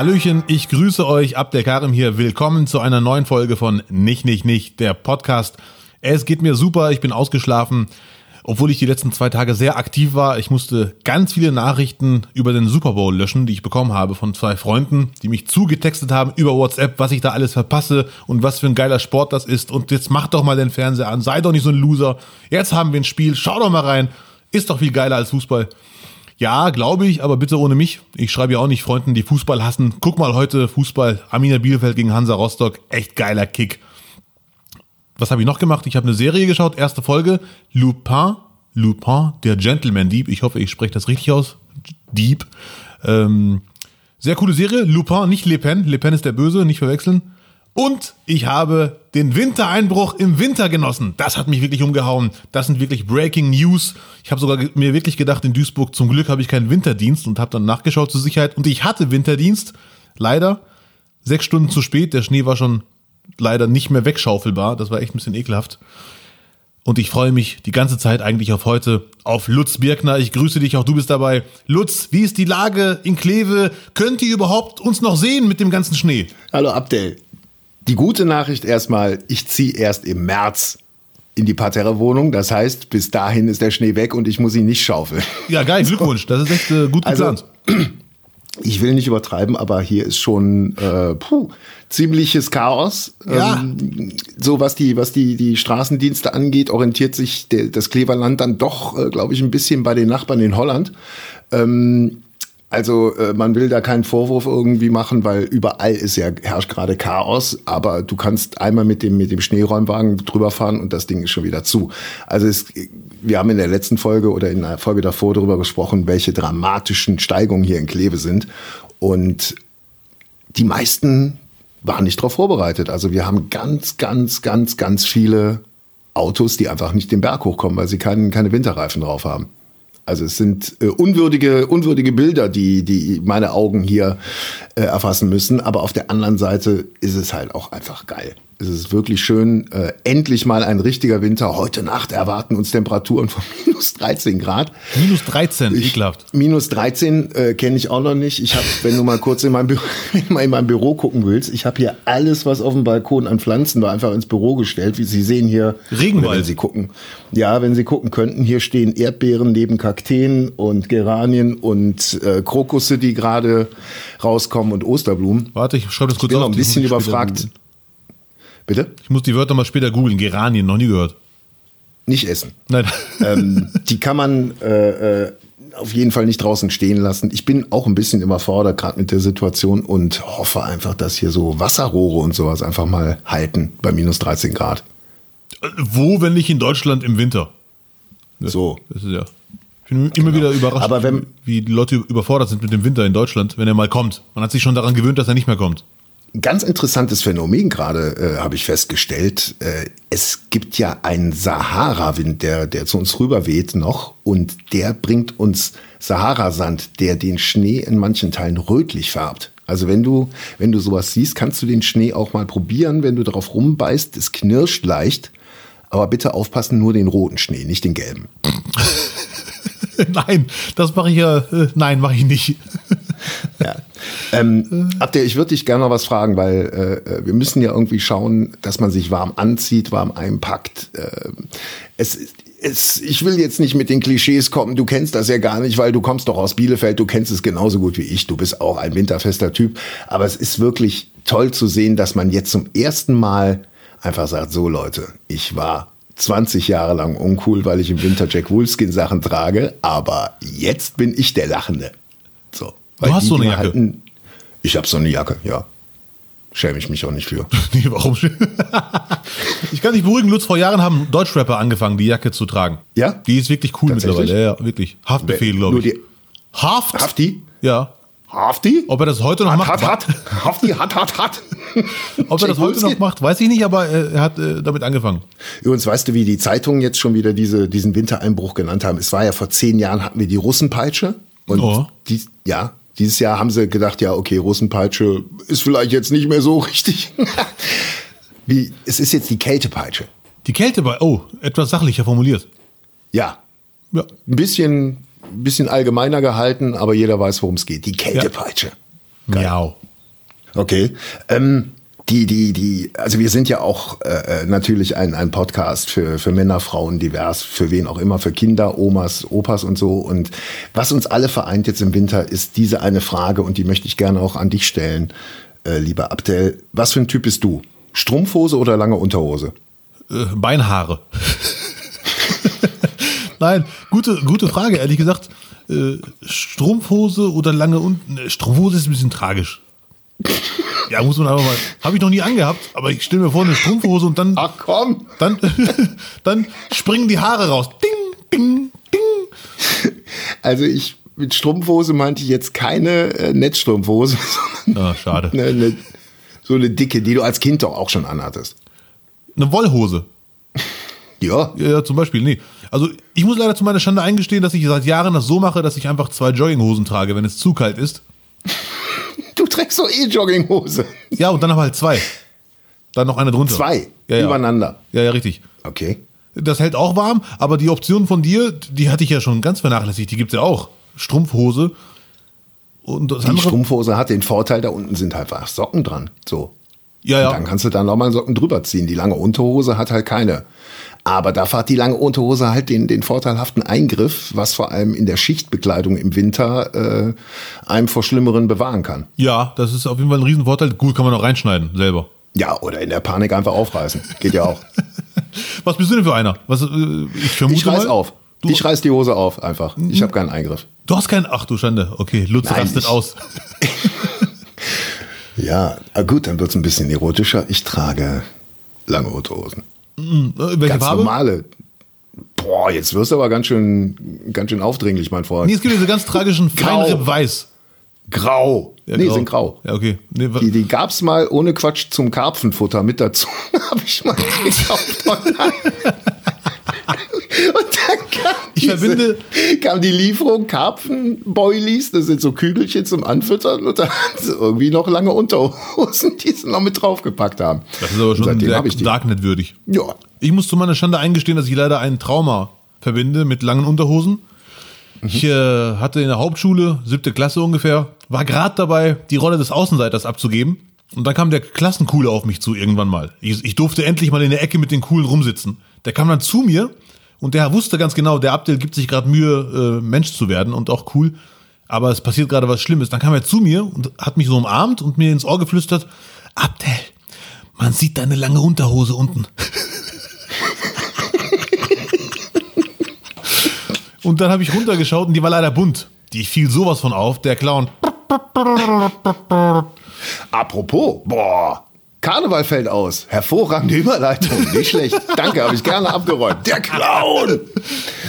Hallöchen, ich grüße euch, Abdel Karim hier. Willkommen zu einer neuen Folge von Nicht, Nicht, Nicht, der Podcast. Es geht mir super, ich bin ausgeschlafen, obwohl ich die letzten zwei Tage sehr aktiv war. Ich musste ganz viele Nachrichten über den Super Bowl löschen, die ich bekommen habe von zwei Freunden, die mich zugetextet haben über WhatsApp, was ich da alles verpasse und was für ein geiler Sport das ist. Und jetzt mach doch mal den Fernseher an, sei doch nicht so ein Loser. Jetzt haben wir ein Spiel, schau doch mal rein. Ist doch viel geiler als Fußball. Ja, glaube ich, aber bitte ohne mich. Ich schreibe ja auch nicht Freunden, die Fußball hassen. Guck mal heute Fußball, Amina Bielefeld gegen Hansa Rostock. Echt geiler Kick. Was habe ich noch gemacht? Ich habe eine Serie geschaut, erste Folge. Lupin, Lupin, der Gentleman Dieb. Ich hoffe, ich spreche das richtig aus. Dieb. Ähm, sehr coole Serie. Lupin, nicht Le Pen. Le Pen ist der Böse, nicht verwechseln. Und ich habe den Wintereinbruch im Winter genossen. Das hat mich wirklich umgehauen. Das sind wirklich Breaking News. Ich habe sogar mir wirklich gedacht, in Duisburg zum Glück habe ich keinen Winterdienst und habe dann nachgeschaut zur Sicherheit. Und ich hatte Winterdienst. Leider. Sechs Stunden zu spät. Der Schnee war schon leider nicht mehr wegschaufelbar. Das war echt ein bisschen ekelhaft. Und ich freue mich die ganze Zeit eigentlich auf heute, auf Lutz Birkner. Ich grüße dich, auch du bist dabei. Lutz, wie ist die Lage in Kleve? Könnt ihr überhaupt uns noch sehen mit dem ganzen Schnee? Hallo Abdel. Die gute Nachricht erstmal, ich ziehe erst im März in die Parterre-Wohnung. Das heißt, bis dahin ist der Schnee weg und ich muss ihn nicht schaufeln. Ja, geil, Glückwunsch. Das ist echt äh, gut geplant. Also, ich will nicht übertreiben, aber hier ist schon äh, puh, ziemliches Chaos. Ja. Ähm, so was die, was die, die Straßendienste angeht, orientiert sich der, das Kleverland dann doch, äh, glaube ich, ein bisschen bei den Nachbarn in Holland. Ähm, also äh, man will da keinen Vorwurf irgendwie machen, weil überall ist ja herrscht gerade Chaos, aber du kannst einmal mit dem mit dem Schneeräumwagen drüber fahren und das Ding ist schon wieder zu. Also es, wir haben in der letzten Folge oder in der Folge davor darüber gesprochen, welche dramatischen Steigungen hier in Kleve sind und die meisten waren nicht darauf vorbereitet. Also wir haben ganz, ganz, ganz, ganz viele Autos, die einfach nicht den Berg hochkommen, weil sie keinen, keine Winterreifen drauf haben. Also es sind äh, unwürdige, unwürdige Bilder, die, die meine Augen hier äh, erfassen müssen. Aber auf der anderen Seite ist es halt auch einfach geil. Es ist wirklich schön. Äh, endlich mal ein richtiger Winter. Heute Nacht erwarten uns Temperaturen von minus 13 Grad. Minus 13, ich, ekelhaft. Minus 13 äh, kenne ich auch noch nicht. Ich habe, wenn du mal kurz in mein, Büro, in mein Büro gucken willst, ich habe hier alles, was auf dem Balkon an Pflanzen war, einfach ins Büro gestellt. Wie Sie sehen hier. Regenwald. Wenn Sie gucken. Ja, wenn Sie gucken könnten, hier stehen Erdbeeren neben Kakteen und Geranien und äh, Krokusse, die gerade rauskommen und Osterblumen. Warte, ich schreibe das kurz Ich bin auf. noch ein bisschen überfragt. Bitte? Ich muss die Wörter mal später googeln. Geranien, noch nie gehört. Nicht essen. Nein. ähm, die kann man äh, äh, auf jeden Fall nicht draußen stehen lassen. Ich bin auch ein bisschen überfordert gerade mit der Situation und hoffe einfach, dass hier so Wasserrohre und sowas einfach mal halten bei minus 13 Grad. Wo, wenn nicht in Deutschland im Winter? So. Das ist ja. Ich bin immer wieder überrascht, Aber wenn- wie die Leute überfordert sind mit dem Winter in Deutschland, wenn er mal kommt. Man hat sich schon daran gewöhnt, dass er nicht mehr kommt. Ganz interessantes Phänomen gerade äh, habe ich festgestellt. Äh, es gibt ja einen Sahara-Wind, der, der zu uns rüber weht noch und der bringt uns Saharasand, der den Schnee in manchen Teilen rötlich färbt. Also wenn du, wenn du sowas siehst, kannst du den Schnee auch mal probieren, wenn du darauf rumbeißt. Es knirscht leicht, aber bitte aufpassen, nur den roten Schnee, nicht den gelben. nein, das mache ich ja. Äh, nein, mache ich nicht. Ja. Ähm, Abdel, ich würde dich gerne noch was fragen, weil äh, wir müssen ja irgendwie schauen, dass man sich warm anzieht, warm einpackt. Äh, es, es, ich will jetzt nicht mit den Klischees kommen, du kennst das ja gar nicht, weil du kommst doch aus Bielefeld, du kennst es genauso gut wie ich, du bist auch ein winterfester Typ. Aber es ist wirklich toll zu sehen, dass man jetzt zum ersten Mal einfach sagt, so Leute, ich war 20 Jahre lang uncool, weil ich im Winter Jack Wolfskin Sachen trage, aber jetzt bin ich der Lachende. So. Weil hast so eine Jacke? halten- ich habe so eine Jacke, ja. Schäme ich mich auch nicht für. nee, warum? ich kann dich beruhigen, Lutz, vor Jahren haben Deutschrapper angefangen, die Jacke zu tragen. Ja? Die ist wirklich cool mittlerweile. Ja, ja, wirklich. Haftbefehl, glaube ich. Haft? Hafti? Ja. Hafti? Ob er das heute noch Hat, macht? hat, hat. Hafti, hat, hat, hat. Ob er das heute noch macht, weiß ich nicht, aber äh, er hat äh, damit angefangen. Übrigens, weißt du, wie die Zeitungen jetzt schon wieder diese, diesen Wintereinbruch genannt haben? Es war ja vor zehn Jahren hatten wir die Russenpeitsche. Und Oh. die, ja, dieses Jahr haben sie gedacht, ja, okay, Russenpeitsche ist vielleicht jetzt nicht mehr so richtig. wie, es ist jetzt die Kältepeitsche. Die Kälte bei, oh, etwas sachlicher formuliert. Ja, Ja. ein bisschen, ein bisschen allgemeiner gehalten, aber jeder weiß, worum es geht. Die Kältepeitsche. Miau. Okay. Ähm, die, die, die, also wir sind ja auch äh, natürlich ein, ein Podcast für, für Männer, Frauen, divers, für wen auch immer, für Kinder, Omas, Opas und so. Und was uns alle vereint jetzt im Winter, ist diese eine Frage und die möchte ich gerne auch an dich stellen, äh, lieber Abdel. Was für ein Typ bist du? Strumpfhose oder lange Unterhose? Äh, Beinhaare. Nein, gute, gute Frage, ehrlich gesagt. Äh, Strumpfhose oder lange unten? Strumpfhose ist ein bisschen tragisch. Ja, muss man einfach mal. Habe ich noch nie angehabt, aber ich stelle mir vor, eine Strumpfhose und dann. Ach komm! Dann, dann springen die Haare raus. Ding, ding, ding. Also ich mit Strumpfhose meinte ich jetzt keine äh, Netzstrumpfhose, sondern ah, schade. Eine, eine, so eine dicke, die du als Kind doch auch schon anhattest. Eine Wollhose. Ja. Ja, zum Beispiel, nee. Also ich muss leider zu meiner Schande eingestehen, dass ich seit Jahren das so mache, dass ich einfach zwei Jogginghosen trage, wenn es zu kalt ist. Trägst doch eh Jogginghose. Ja, und dann aber halt zwei. Dann noch eine drunter. Zwei ja, ja. übereinander. Ja, ja, richtig. Okay. Das hält auch warm, aber die Option von dir, die hatte ich ja schon ganz vernachlässigt. Die gibt es ja auch. Strumpfhose. Und das die andere, Strumpfhose hat den Vorteil, da unten sind halt Socken dran. So. Ja, ja. Und dann kannst du da nochmal Socken drüber ziehen. Die lange Unterhose hat halt keine. Aber da hat die lange Unterhose halt den, den vorteilhaften Eingriff, was vor allem in der Schichtbekleidung im Winter äh, einem vor Schlimmeren bewahren kann. Ja, das ist auf jeden Fall ein Riesenvorteil. Gut, kann man auch reinschneiden selber. Ja, oder in der Panik einfach aufreißen. Geht ja auch. Was bist du denn für einer? Was, äh, ich vermute ich reiß mal, auf. Du, ich reiß die Hose auf einfach. Ich habe keinen Eingriff. Du hast keinen. Ach du Schande. Okay, Lutz Nein, rastet ich, aus. ja, gut, dann wird es ein bisschen erotischer. Ich trage lange Unterhosen. Mhm. Welche ganz Farbe? normale. Boah, jetzt wirst du aber ganz schön, ganz schön aufdringlich, mein Freund. Nee, es gibt diese ganz tragischen Feinripp Weiß. Grau. Ja, nee, grau. sind grau. Ja, okay. Nee, die, die gab's mal ohne Quatsch zum Karpfenfutter mit dazu. Habe ich mal gekauft Und dann kam, ich diese, verbinde, kam die Lieferung Karpfenboilies, das sind so Kügelchen zum Anfüttern und dann haben sie irgendwie noch lange Unterhosen, die sie noch mit draufgepackt haben. Das ist aber schon sehr Darknet würdig. Ja. Ich muss zu meiner Schande eingestehen, dass ich leider ein Trauma verbinde mit langen Unterhosen. Mhm. Ich äh, hatte in der Hauptschule, siebte Klasse ungefähr, war gerade dabei, die Rolle des Außenseiters abzugeben. Und dann kam der Klassencoole auf mich zu irgendwann mal. Ich, ich durfte endlich mal in der Ecke mit den Coolen rumsitzen. Der kam dann zu mir und der wusste ganz genau, der Abdel gibt sich gerade Mühe, äh, Mensch zu werden und auch cool. Aber es passiert gerade was Schlimmes. Dann kam er zu mir und hat mich so umarmt und mir ins Ohr geflüstert, Abdel, man sieht deine lange Unterhose unten. und dann habe ich runtergeschaut und die war leider bunt. Die fiel sowas von auf. Der Clown. Apropos, boah, Karneval fällt aus. Hervorragende Überleitung. Nicht schlecht. Danke, habe ich gerne abgeräumt. Der Clown!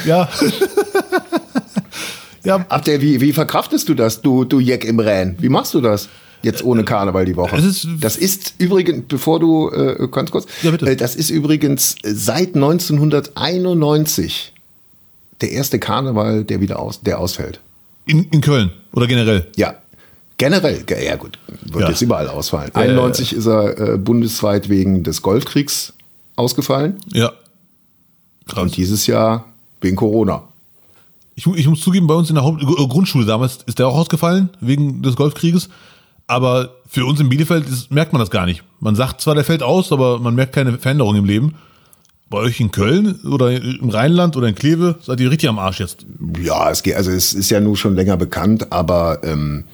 Ja. ja. Ach, der, wie, wie verkraftest du das, du, du Jeck im Rän? Wie machst du das? Jetzt ohne Karneval die Woche. Das ist, das ist übrigens, bevor du äh, ganz kurz, ja, bitte. Äh, das ist übrigens seit 1991 der erste Karneval, der wieder aus, der ausfällt. In, in Köln oder generell? Ja, Generell, ja gut, wird ja. jetzt überall ausfallen. 91 äh, ist er äh, bundesweit wegen des Golfkriegs ausgefallen. Ja. Krass. Und dieses Jahr wegen Corona. Ich, ich muss zugeben, bei uns in der Haupt äh, Grundschule damals ist der auch ausgefallen wegen des Golfkrieges. Aber für uns in Bielefeld ist, merkt man das gar nicht. Man sagt zwar, der fällt aus, aber man merkt keine Veränderung im Leben. Bei euch in Köln oder im Rheinland oder in Kleve seid ihr richtig am Arsch jetzt. Ja, es geht, also es ist ja nun schon länger bekannt, aber ähm,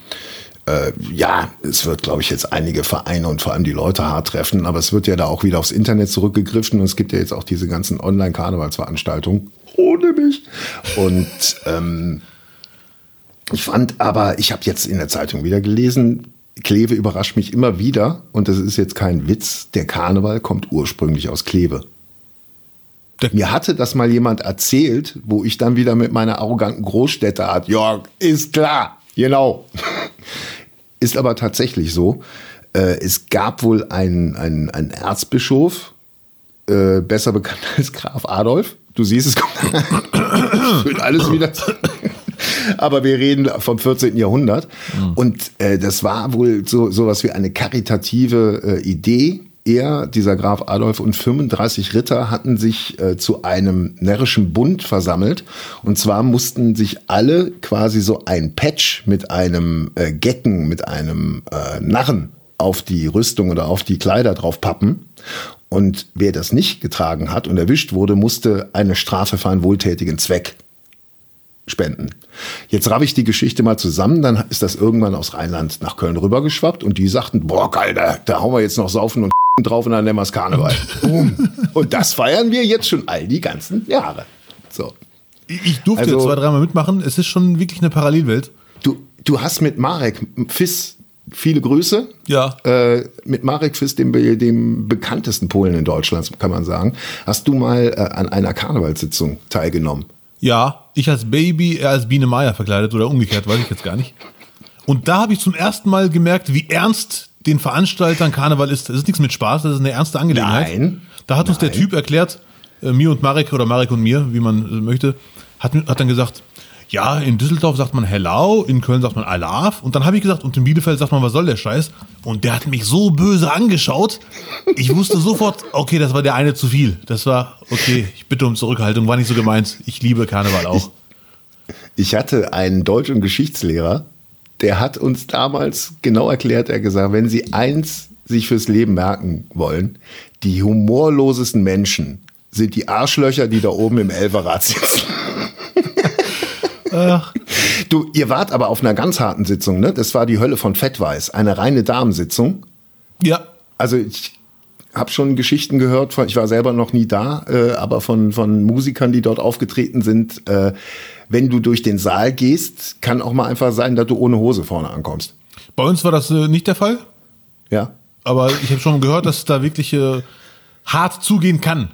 äh, ja, es wird, glaube ich, jetzt einige Vereine und vor allem die Leute hart treffen, aber es wird ja da auch wieder aufs Internet zurückgegriffen und es gibt ja jetzt auch diese ganzen Online-Karnevalsveranstaltungen ohne mich. Und ähm, ich fand aber, ich habe jetzt in der Zeitung wieder gelesen, Kleve überrascht mich immer wieder und das ist jetzt kein Witz, der Karneval kommt ursprünglich aus Kleve. Mir hatte das mal jemand erzählt, wo ich dann wieder mit meiner arroganten Großstädterart, ja, ist klar, genau. Ist aber tatsächlich so. Äh, es gab wohl einen, einen, einen Erzbischof, äh, besser bekannt als Graf Adolf. Du siehst, es kommt alles wieder. aber wir reden vom 14. Jahrhundert. Mhm. Und äh, das war wohl so sowas wie eine karitative äh, Idee er, dieser Graf Adolf und 35 Ritter hatten sich äh, zu einem närrischen Bund versammelt. Und zwar mussten sich alle quasi so ein Patch mit einem äh, Gecken, mit einem äh, Narren auf die Rüstung oder auf die Kleider drauf pappen. Und wer das nicht getragen hat und erwischt wurde, musste eine Strafe für einen wohltätigen Zweck spenden. Jetzt raff ich die Geschichte mal zusammen, dann ist das irgendwann aus Rheinland nach Köln rübergeschwappt und die sagten, boah geil, da, da hauen wir jetzt noch Saufen und drauf und dann nennen wir es Karneval. und das feiern wir jetzt schon all die ganzen Jahre. So. Ich durfte also, zwei, dreimal mitmachen. Es ist schon wirklich eine Parallelwelt. Du, du hast mit Marek Fiss viele Grüße. Ja. Äh, mit Marek Fiss, dem, dem bekanntesten Polen in Deutschland, kann man sagen, hast du mal äh, an einer Karnevalssitzung teilgenommen. Ja, ich als Baby, er als Biene Meier verkleidet oder umgekehrt, weiß ich jetzt gar nicht. Und da habe ich zum ersten Mal gemerkt, wie ernst den Veranstaltern Karneval ist. Das ist nichts mit Spaß, das ist eine ernste Angelegenheit. Nein. Da hat uns Nein. der Typ erklärt, äh, mir und Marek oder Marek und mir, wie man äh, möchte, hat, hat dann gesagt, ja, in Düsseldorf sagt man Hello, in Köln sagt man love. Und dann habe ich gesagt, und in Bielefeld sagt man, was soll der Scheiß? Und der hat mich so böse angeschaut. Ich wusste sofort, okay, das war der eine zu viel. Das war, okay, ich bitte um Zurückhaltung, war nicht so gemeint. Ich liebe Karneval auch. Ich, ich hatte einen Deutsch- und Geschichtslehrer, der hat uns damals genau erklärt, er gesagt, wenn Sie eins sich fürs Leben merken wollen, die humorlosesten Menschen sind die Arschlöcher, die da oben im Elferrad sitzen. Ach. Du, ihr wart aber auf einer ganz harten Sitzung, ne? Das war die Hölle von Fettweiß, eine reine Damensitzung. Ja. Also ich habe schon Geschichten gehört, von, ich war selber noch nie da, äh, aber von, von Musikern, die dort aufgetreten sind. Äh, wenn du durch den Saal gehst, kann auch mal einfach sein, dass du ohne Hose vorne ankommst. Bei uns war das äh, nicht der Fall. Ja. Aber ich habe schon gehört, dass es da wirklich äh, hart zugehen kann.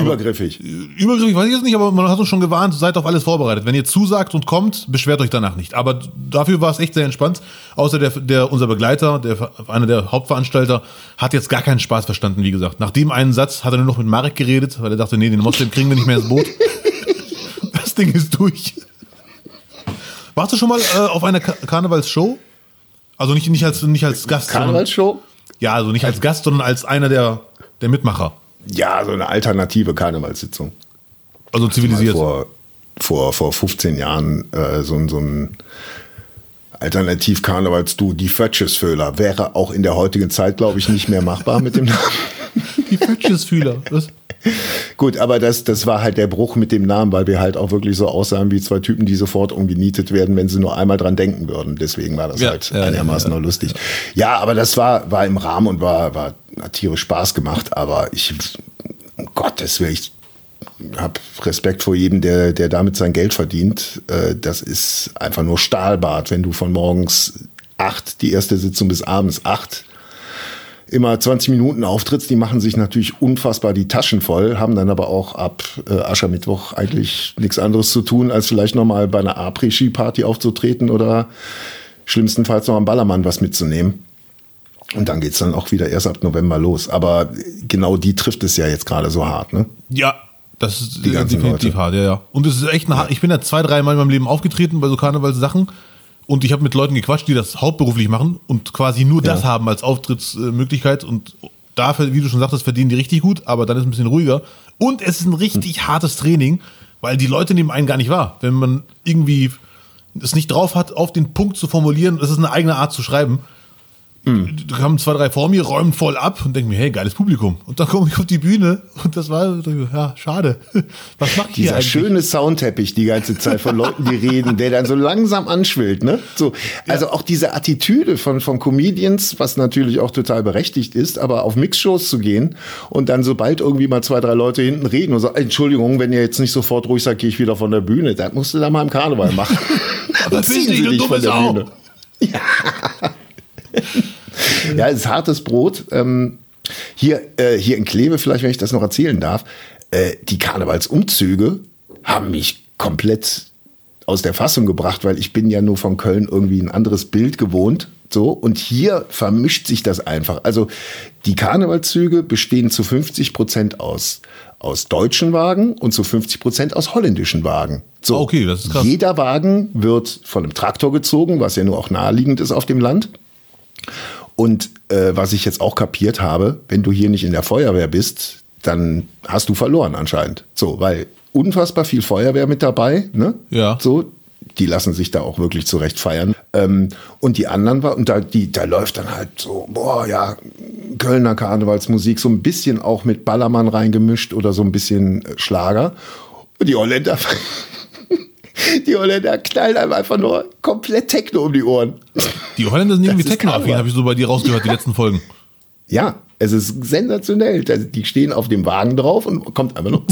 Übergriffig. Übergriffig weiß ich jetzt nicht, aber man hat uns schon gewarnt, seid auf alles vorbereitet. Wenn ihr zusagt und kommt, beschwert euch danach nicht. Aber dafür war es echt sehr entspannt. Außer der, der unser Begleiter, der, einer der Hauptveranstalter, hat jetzt gar keinen Spaß verstanden, wie gesagt. Nach dem einen Satz hat er nur noch mit Marek geredet, weil er dachte, nee, den Moslem kriegen wir nicht mehr ins Boot. das Ding ist durch. Warst du schon mal äh, auf einer Ka Karnevalsshow? Also nicht, nicht, als, nicht als Gast. Karnevalsshow? Ja, also nicht als Gast, sondern als einer der, der Mitmacher. Ja, so eine alternative Karnevalssitzung. Also zivilisiert. Vor, vor, vor 15 Jahren äh, so, so ein Alternativ-Karnevals-Du, die Fötschesfühler, wäre auch in der heutigen Zeit, glaube ich, nicht mehr machbar mit dem Namen. Die Fötschesfühler. Gut, aber das, das war halt der Bruch mit dem Namen, weil wir halt auch wirklich so aussahen wie zwei Typen, die sofort umgenietet werden, wenn sie nur einmal dran denken würden. Deswegen war das ja, halt ja, einigermaßen ja, noch lustig. Ja, aber das war, war im Rahmen und war, war hat tierisch Spaß gemacht, aber ich, um Gottes Willen, ich habe Respekt vor jedem, der, der damit sein Geld verdient. Äh, das ist einfach nur Stahlbad, wenn du von morgens acht, die erste Sitzung bis abends acht, immer 20 Minuten auftrittst. Die machen sich natürlich unfassbar die Taschen voll, haben dann aber auch ab äh, Aschermittwoch eigentlich nichts anderes zu tun, als vielleicht nochmal bei einer Après-Ski-Party aufzutreten oder schlimmstenfalls noch am Ballermann was mitzunehmen. Und dann geht's dann auch wieder erst ab November los. Aber genau die trifft es ja jetzt gerade so hart, ne? Ja, das ist die definitiv Leute. hart, ja, ja. Und es ist echt ein ja. Ich bin ja zwei, drei Mal in meinem Leben aufgetreten bei so Karnevalssachen. Und ich habe mit Leuten gequatscht, die das hauptberuflich machen und quasi nur das ja. haben als Auftrittsmöglichkeit. Und dafür, wie du schon sagtest, verdienen die richtig gut, aber dann ist es ein bisschen ruhiger. Und es ist ein richtig hm. hartes Training, weil die Leute nehmen einen gar nicht wahr. Wenn man irgendwie es nicht drauf hat, auf den Punkt zu formulieren, das ist eine eigene Art zu schreiben, Mhm. Da kamen zwei, drei vor mir, räumen voll ab und denken mir, hey, geiles Publikum. Und dann komme ich auf die Bühne und das war, ja, schade. Was macht Dieser eigentlich? schöne Soundteppich die ganze Zeit von Leuten, die reden, der dann so langsam anschwillt, ne? So, also ja. auch diese Attitüde von, von Comedians, was natürlich auch total berechtigt ist, aber auf Mixshows zu gehen und dann sobald irgendwie mal zwei, drei Leute hinten reden und sagen, Entschuldigung, wenn ihr jetzt nicht sofort ruhig sagt, gehe ich wieder von der Bühne, das musst du da mal im Karneval machen. aber ziehen sie dich von der Bühne. Ja. ja, es ist hartes Brot. Ähm, hier, äh, hier in Kleve, vielleicht, wenn ich das noch erzählen darf, äh, die Karnevalsumzüge haben mich komplett aus der Fassung gebracht, weil ich bin ja nur von Köln irgendwie ein anderes Bild gewohnt. So, und hier vermischt sich das einfach. Also die Karnevalszüge bestehen zu 50 Prozent aus, aus deutschen Wagen und zu 50 Prozent aus holländischen Wagen. So, okay, das ist krass. Jeder Wagen wird von einem Traktor gezogen, was ja nur auch naheliegend ist auf dem Land. Und äh, was ich jetzt auch kapiert habe, wenn du hier nicht in der Feuerwehr bist, dann hast du verloren anscheinend. So, weil unfassbar viel Feuerwehr mit dabei, ne? Ja. So, die lassen sich da auch wirklich zurecht feiern. Ähm, und die anderen war, und da, die, da läuft dann halt so, boah, ja, Kölner Karnevalsmusik, so ein bisschen auch mit Ballermann reingemischt oder so ein bisschen äh, Schlager. Und die Holländer, die Holländer knallen einem einfach nur komplett Techno um die Ohren. Die Holländer sind irgendwie Techno-affin, habe ich so bei dir rausgehört, die letzten Folgen. Ja, es ist sensationell. Die stehen auf dem Wagen drauf und kommt einfach nur.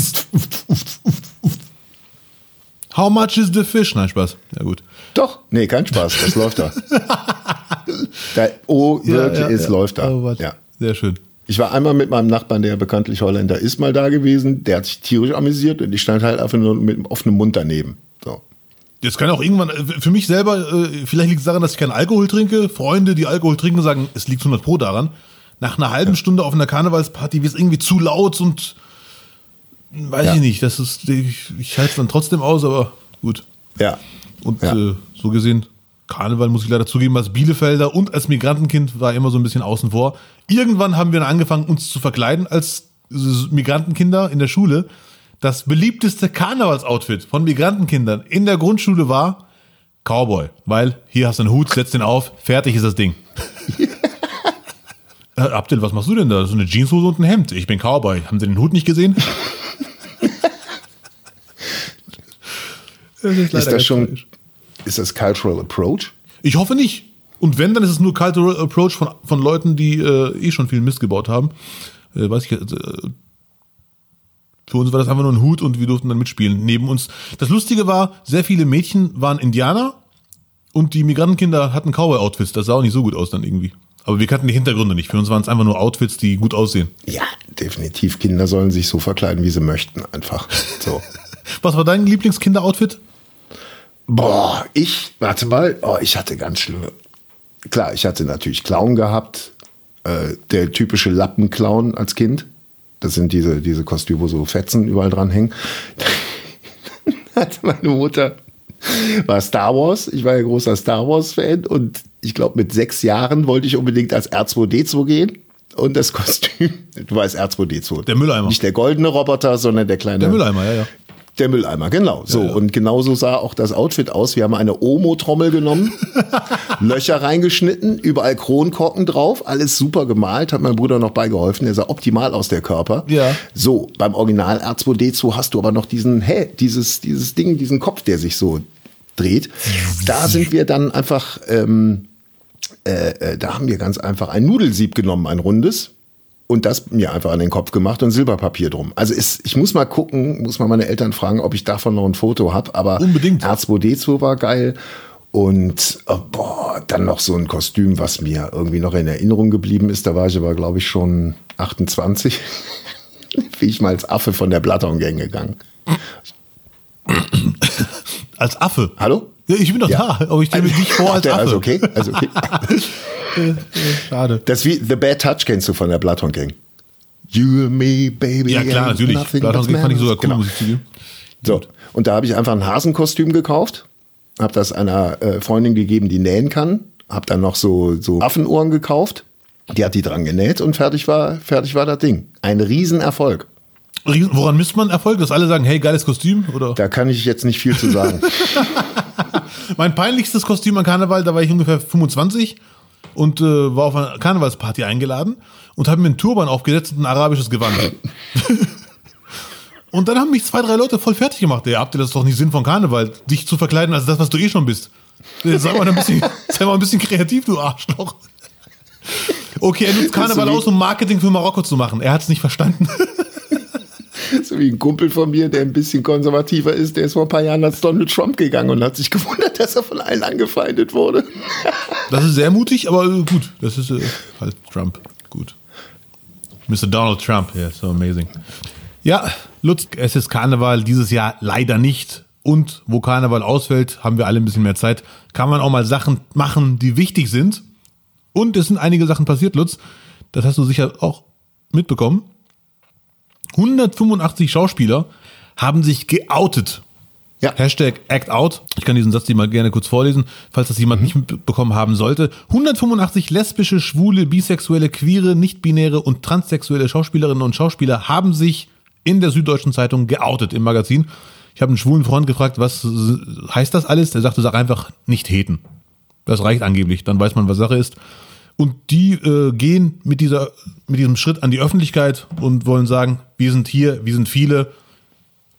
How much is the fish? Nein, Spaß. Ja, gut. Doch, nee, kein Spaß, das läuft da. da oh, wirklich, es läuft da. Oh, ja. Sehr schön. Ich war einmal mit meinem Nachbarn, der bekanntlich Holländer ist, mal da gewesen. Der hat sich tierisch amüsiert und ich stand halt einfach nur mit offenem Mund daneben. Das kann auch irgendwann, äh, für mich selber, äh, vielleicht liegt es daran, dass ich keinen Alkohol trinke. Freunde, die Alkohol trinken, sagen, es liegt 100 Pro daran. Nach einer halben Stunde auf einer Karnevalsparty wird es irgendwie zu laut und weiß Ja. ich nicht. Das ist, ich, ich halte es dann trotzdem aus, aber gut. Ja. Und Ja. äh, so gesehen, Karneval muss ich leider zugeben, als Bielefelder und als Migrantenkind war immer so ein bisschen außen vor. Irgendwann haben wir dann angefangen, uns zu verkleiden als Migrantenkinder in der Schule. Das beliebteste Karnevalsoutfit von Migrantenkindern in der Grundschule war Cowboy, weil hier hast du einen Hut, setz den auf, fertig ist das Ding. Äh, Abdel, was machst du denn da? So eine Jeanshose und ein Hemd. Ich bin Cowboy. Haben Sie den Hut nicht gesehen? das ist, Ist das schon, ist das Cultural Approach? Ich hoffe nicht. Und wenn, dann ist es nur Cultural Approach von, von Leuten, die äh, eh schon viel Mist gebaut haben. Äh, weiß ich, äh, für uns war das einfach nur ein Hut und wir durften dann mitspielen. Neben uns. Das Lustige war, sehr viele Mädchen waren Indianer und die Migrantenkinder hatten Cowboy-Outfits. Das sah auch nicht so gut aus dann irgendwie. Aber wir kannten die Hintergründe nicht. Für uns waren es einfach nur Outfits, die gut aussehen. Ja, definitiv. Kinder sollen sich so verkleiden, wie sie möchten, einfach. So. Was war dein Lieblingskinder-Outfit? Boah, ich, warte mal, oh, ich hatte ganz schlimme. Klar, ich hatte natürlich Clown gehabt. Äh, der typische Lappenclown als Kind. Das sind diese, diese Kostüme, wo so Fetzen überall dran hängen. hatte meine Mutter, war Star Wars. Ich war ja großer Star Wars-Fan und ich glaube, mit sechs Jahren wollte ich unbedingt als R2D2 gehen. Und das Kostüm, du weißt R2D2. Der Mülleimer. Nicht der goldene Roboter, sondern der kleine. Der Mülleimer, ja, ja. Der Mülleimer, genau. So, Ja, ja. und genauso sah auch das Outfit aus. Wir haben eine Omo-Trommel genommen, Löcher reingeschnitten, überall Kronkorken drauf, alles super gemalt, hat mein Bruder noch beigeholfen. Der sah optimal aus, der Körper. Ja. So, beim Original R2D2 hast du aber noch diesen, hä, dieses, dieses Ding, diesen Kopf, der sich so dreht. Da sind wir dann einfach, ähm, äh, äh, da haben wir ganz einfach ein Nudelsieb genommen, ein rundes. Und das mir einfach an den Kopf gemacht und Silberpapier drum. Also ist, ich muss mal gucken, muss mal meine Eltern fragen, ob ich davon noch ein Foto habe. Aber Unbedingt. R2D2 war geil. Und oh, boah, dann noch so ein Kostüm, was mir irgendwie noch in Erinnerung geblieben ist. Da war ich aber, glaube ich, schon 28. Bin ich mal als Affe von der Bloodhound Gang gegangen. Als Affe. Hallo? Ja, ich bin doch Ja. da, aber ich mir dich vor als der- Affe. Also okay, also okay. Schade. Das wie The Bad Touch kennst du von der Bloodhound Gang. You and me, baby. Ja, klar, natürlich. but Gang fand ich sogar cool, Genau. muss ich zugeben. So, und da habe ich einfach ein Hasenkostüm gekauft, habe das einer äh, Freundin gegeben, die nähen kann, habe dann noch so, so Affenohren gekauft, die hat die dran genäht und fertig war, fertig war das Ding. Ein Riesenerfolg. Riesen- Woran misst man Erfolg? Dass alle sagen, hey, geiles Kostüm? Oder? Da kann ich jetzt nicht viel zu sagen. Mein peinlichstes Kostüm an Karneval, da war ich ungefähr 25 und äh, war auf einer Karnevalsparty eingeladen und habe mir einen Turban aufgesetzt und ein arabisches Gewand. und dann haben mich zwei, drei Leute voll fertig gemacht. Ja, habt ihr das ist doch nicht Sinn von Karneval, dich zu verkleiden als das, was du eh schon bist. Sei mal ein bisschen, sei mal ein bisschen kreativ, du Arschloch. Okay, er nutzt Karneval aus, um Marketing für Marokko zu machen. Er hat es nicht verstanden. so wie ein Kumpel von mir, der ein bisschen konservativer ist, der ist vor ein paar Jahren als Donald Trump gegangen und hat sich gewundert, dass er von allen angefeindet wurde. Das ist sehr mutig, aber äh, gut. Das ist äh, halt Trump. Gut. Mr. Donald Trump, ja, so amazing. Ja, Lutz, es ist Karneval dieses Jahr leider nicht. Und wo Karneval ausfällt, haben wir alle ein bisschen mehr Zeit. Kann man auch mal Sachen machen, die wichtig sind. Und es sind einige Sachen passiert, Lutz. Das hast du sicher auch mitbekommen. 185 Schauspieler haben sich geoutet. Ja. Hashtag Act Out. Ich kann diesen Satz dir mal gerne kurz vorlesen, falls das jemand nicht mitbekommen haben sollte. 185 lesbische, schwule, bisexuelle, queere, nicht-binäre und transsexuelle Schauspielerinnen und Schauspieler haben sich in der Süddeutschen Zeitung geoutet im Magazin. Ich habe einen schwulen Freund gefragt, was heißt das alles? Der sagte, sag einfach nicht heten. Das reicht angeblich, dann weiß man, was Sache ist. Und die äh, gehen mit, dieser, mit diesem Schritt an die Öffentlichkeit und wollen sagen, wir sind hier, wir sind viele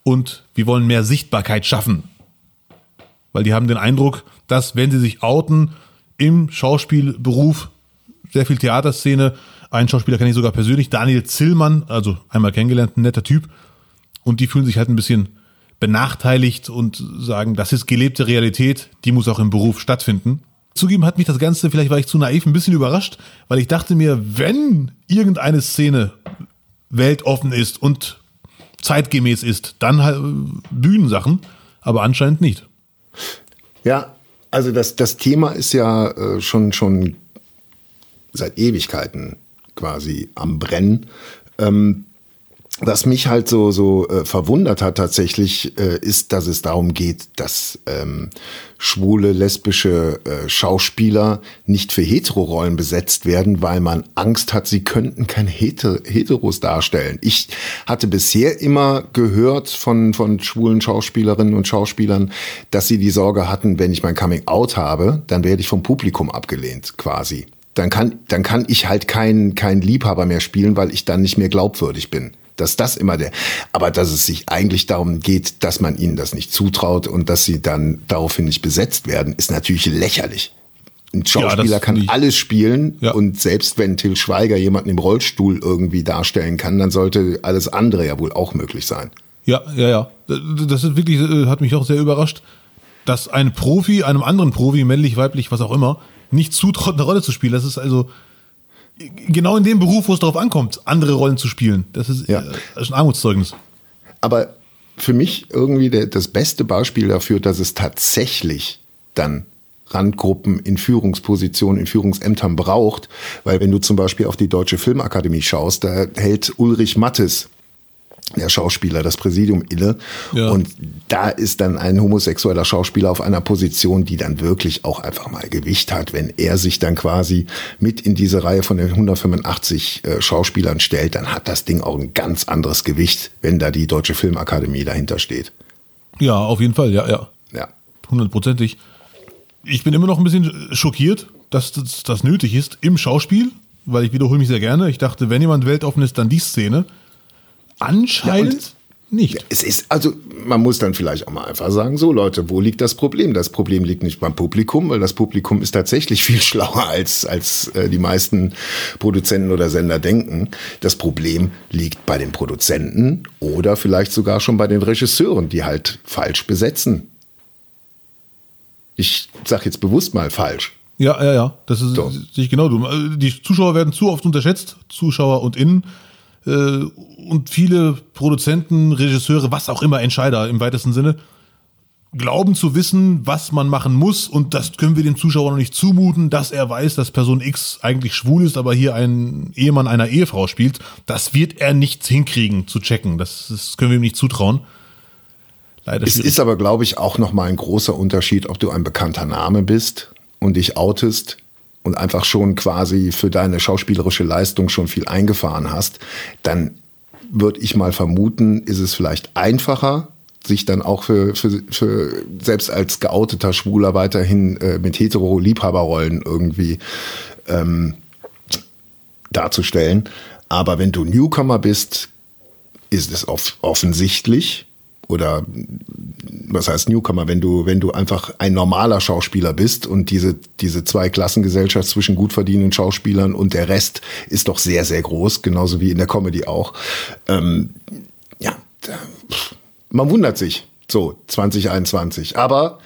und wir wollen mehr Sichtbarkeit schaffen. Weil die haben den Eindruck, dass wenn sie sich outen im Schauspielberuf, sehr viel Theaterszene, einen Schauspieler kenne ich sogar persönlich, Daniel Zillmann, also einmal kennengelernt, ein netter Typ, und die fühlen sich halt ein bisschen benachteiligt und sagen, das ist gelebte Realität, die muss auch im Beruf stattfinden. Zugeben hat mich das Ganze, vielleicht war ich zu naiv, ein bisschen überrascht, weil ich dachte mir, wenn irgendeine Szene weltoffen ist und zeitgemäß ist, dann halt Bühnensachen, aber anscheinend nicht. Ja, also das, das Thema ist ja äh, schon, schon seit Ewigkeiten quasi am Brennen. Ähm, was mich halt so so äh, verwundert hat tatsächlich äh, ist, dass es darum geht, dass ähm, schwule lesbische äh, Schauspieler nicht für Heterorollen besetzt werden, weil man Angst hat, sie könnten keine Heter Heteros darstellen. Ich hatte bisher immer gehört von von schwulen Schauspielerinnen und Schauspielern, dass sie die Sorge hatten, wenn ich mein Coming Out habe, dann werde ich vom Publikum abgelehnt quasi dann kann, dann kann ich halt kein, kein Liebhaber mehr spielen, weil ich dann nicht mehr glaubwürdig bin. Dass das immer der, aber dass es sich eigentlich darum geht, dass man ihnen das nicht zutraut und dass sie dann daraufhin nicht besetzt werden, ist natürlich lächerlich. Ein Schauspieler ja, kann alles spielen ja. und selbst wenn Till Schweiger jemanden im Rollstuhl irgendwie darstellen kann, dann sollte alles andere ja wohl auch möglich sein. Ja, ja, ja. Das ist wirklich, äh, hat mich auch sehr überrascht, dass ein Profi einem anderen Profi, männlich, weiblich, was auch immer, nicht zutraut, eine Rolle zu spielen. Das ist also genau in dem Beruf, wo es darauf ankommt, andere Rollen zu spielen. Das ist, ja. das ist ein Armutszeugnis. Aber für mich irgendwie der, das beste Beispiel dafür, dass es tatsächlich dann Randgruppen in Führungspositionen, in Führungsämtern braucht, weil wenn du zum Beispiel auf die Deutsche Filmakademie schaust, da hält Ulrich Mattes der Schauspieler das Präsidium inne. Ja. Und da ist dann ein homosexueller Schauspieler auf einer Position, die dann wirklich auch einfach mal Gewicht hat, wenn er sich dann quasi mit in diese Reihe von den 185 äh, Schauspielern stellt, dann hat das Ding auch ein ganz anderes Gewicht, wenn da die Deutsche Filmakademie dahinter steht. Ja, auf jeden Fall, ja, ja. Ja. Hundertprozentig. Ich bin immer noch ein bisschen schockiert, dass das, das nötig ist im Schauspiel, weil ich wiederhole mich sehr gerne. Ich dachte, wenn jemand weltoffen ist, dann die Szene. Anscheinend ja, nicht. Es ist, also, man muss dann vielleicht auch mal einfach sagen, so Leute, wo liegt das Problem? Das Problem liegt nicht beim Publikum, weil das Publikum ist tatsächlich viel schlauer als, als äh, die meisten Produzenten oder Sender denken. Das Problem liegt bei den Produzenten oder vielleicht sogar schon bei den Regisseuren, die halt falsch besetzen. Ich sag jetzt bewusst mal falsch. Ja, ja, ja. Das ist so. sich genau. Die Zuschauer werden zu oft unterschätzt, Zuschauer und Innen. Äh, und viele Produzenten, Regisseure, was auch immer, Entscheider im weitesten Sinne, glauben zu wissen, was man machen muss und das können wir dem Zuschauer noch nicht zumuten, dass er weiß, dass Person X eigentlich schwul ist, aber hier ein Ehemann einer Ehefrau spielt. Das wird er nicht hinkriegen zu checken. Das, das können wir ihm nicht zutrauen. Leider es ist aber, glaube ich, auch noch mal ein großer Unterschied, ob du ein bekannter Name bist und dich outest und einfach schon quasi für deine schauspielerische Leistung schon viel eingefahren hast, dann würde ich mal vermuten, ist es vielleicht einfacher, sich dann auch für, für, für selbst als geouteter Schwuler weiterhin äh, mit hetero-Liebhaberrollen irgendwie ähm, darzustellen. Aber wenn du Newcomer bist, ist es off offensichtlich, oder was heißt Newcomer, wenn du, wenn du einfach ein normaler Schauspieler bist und diese, diese Zwei-Klassengesellschaft zwischen gut verdienenden Schauspielern und der Rest ist doch sehr, sehr groß, genauso wie in der Comedy auch. Ähm, ja, man wundert sich. So, 2021. Aber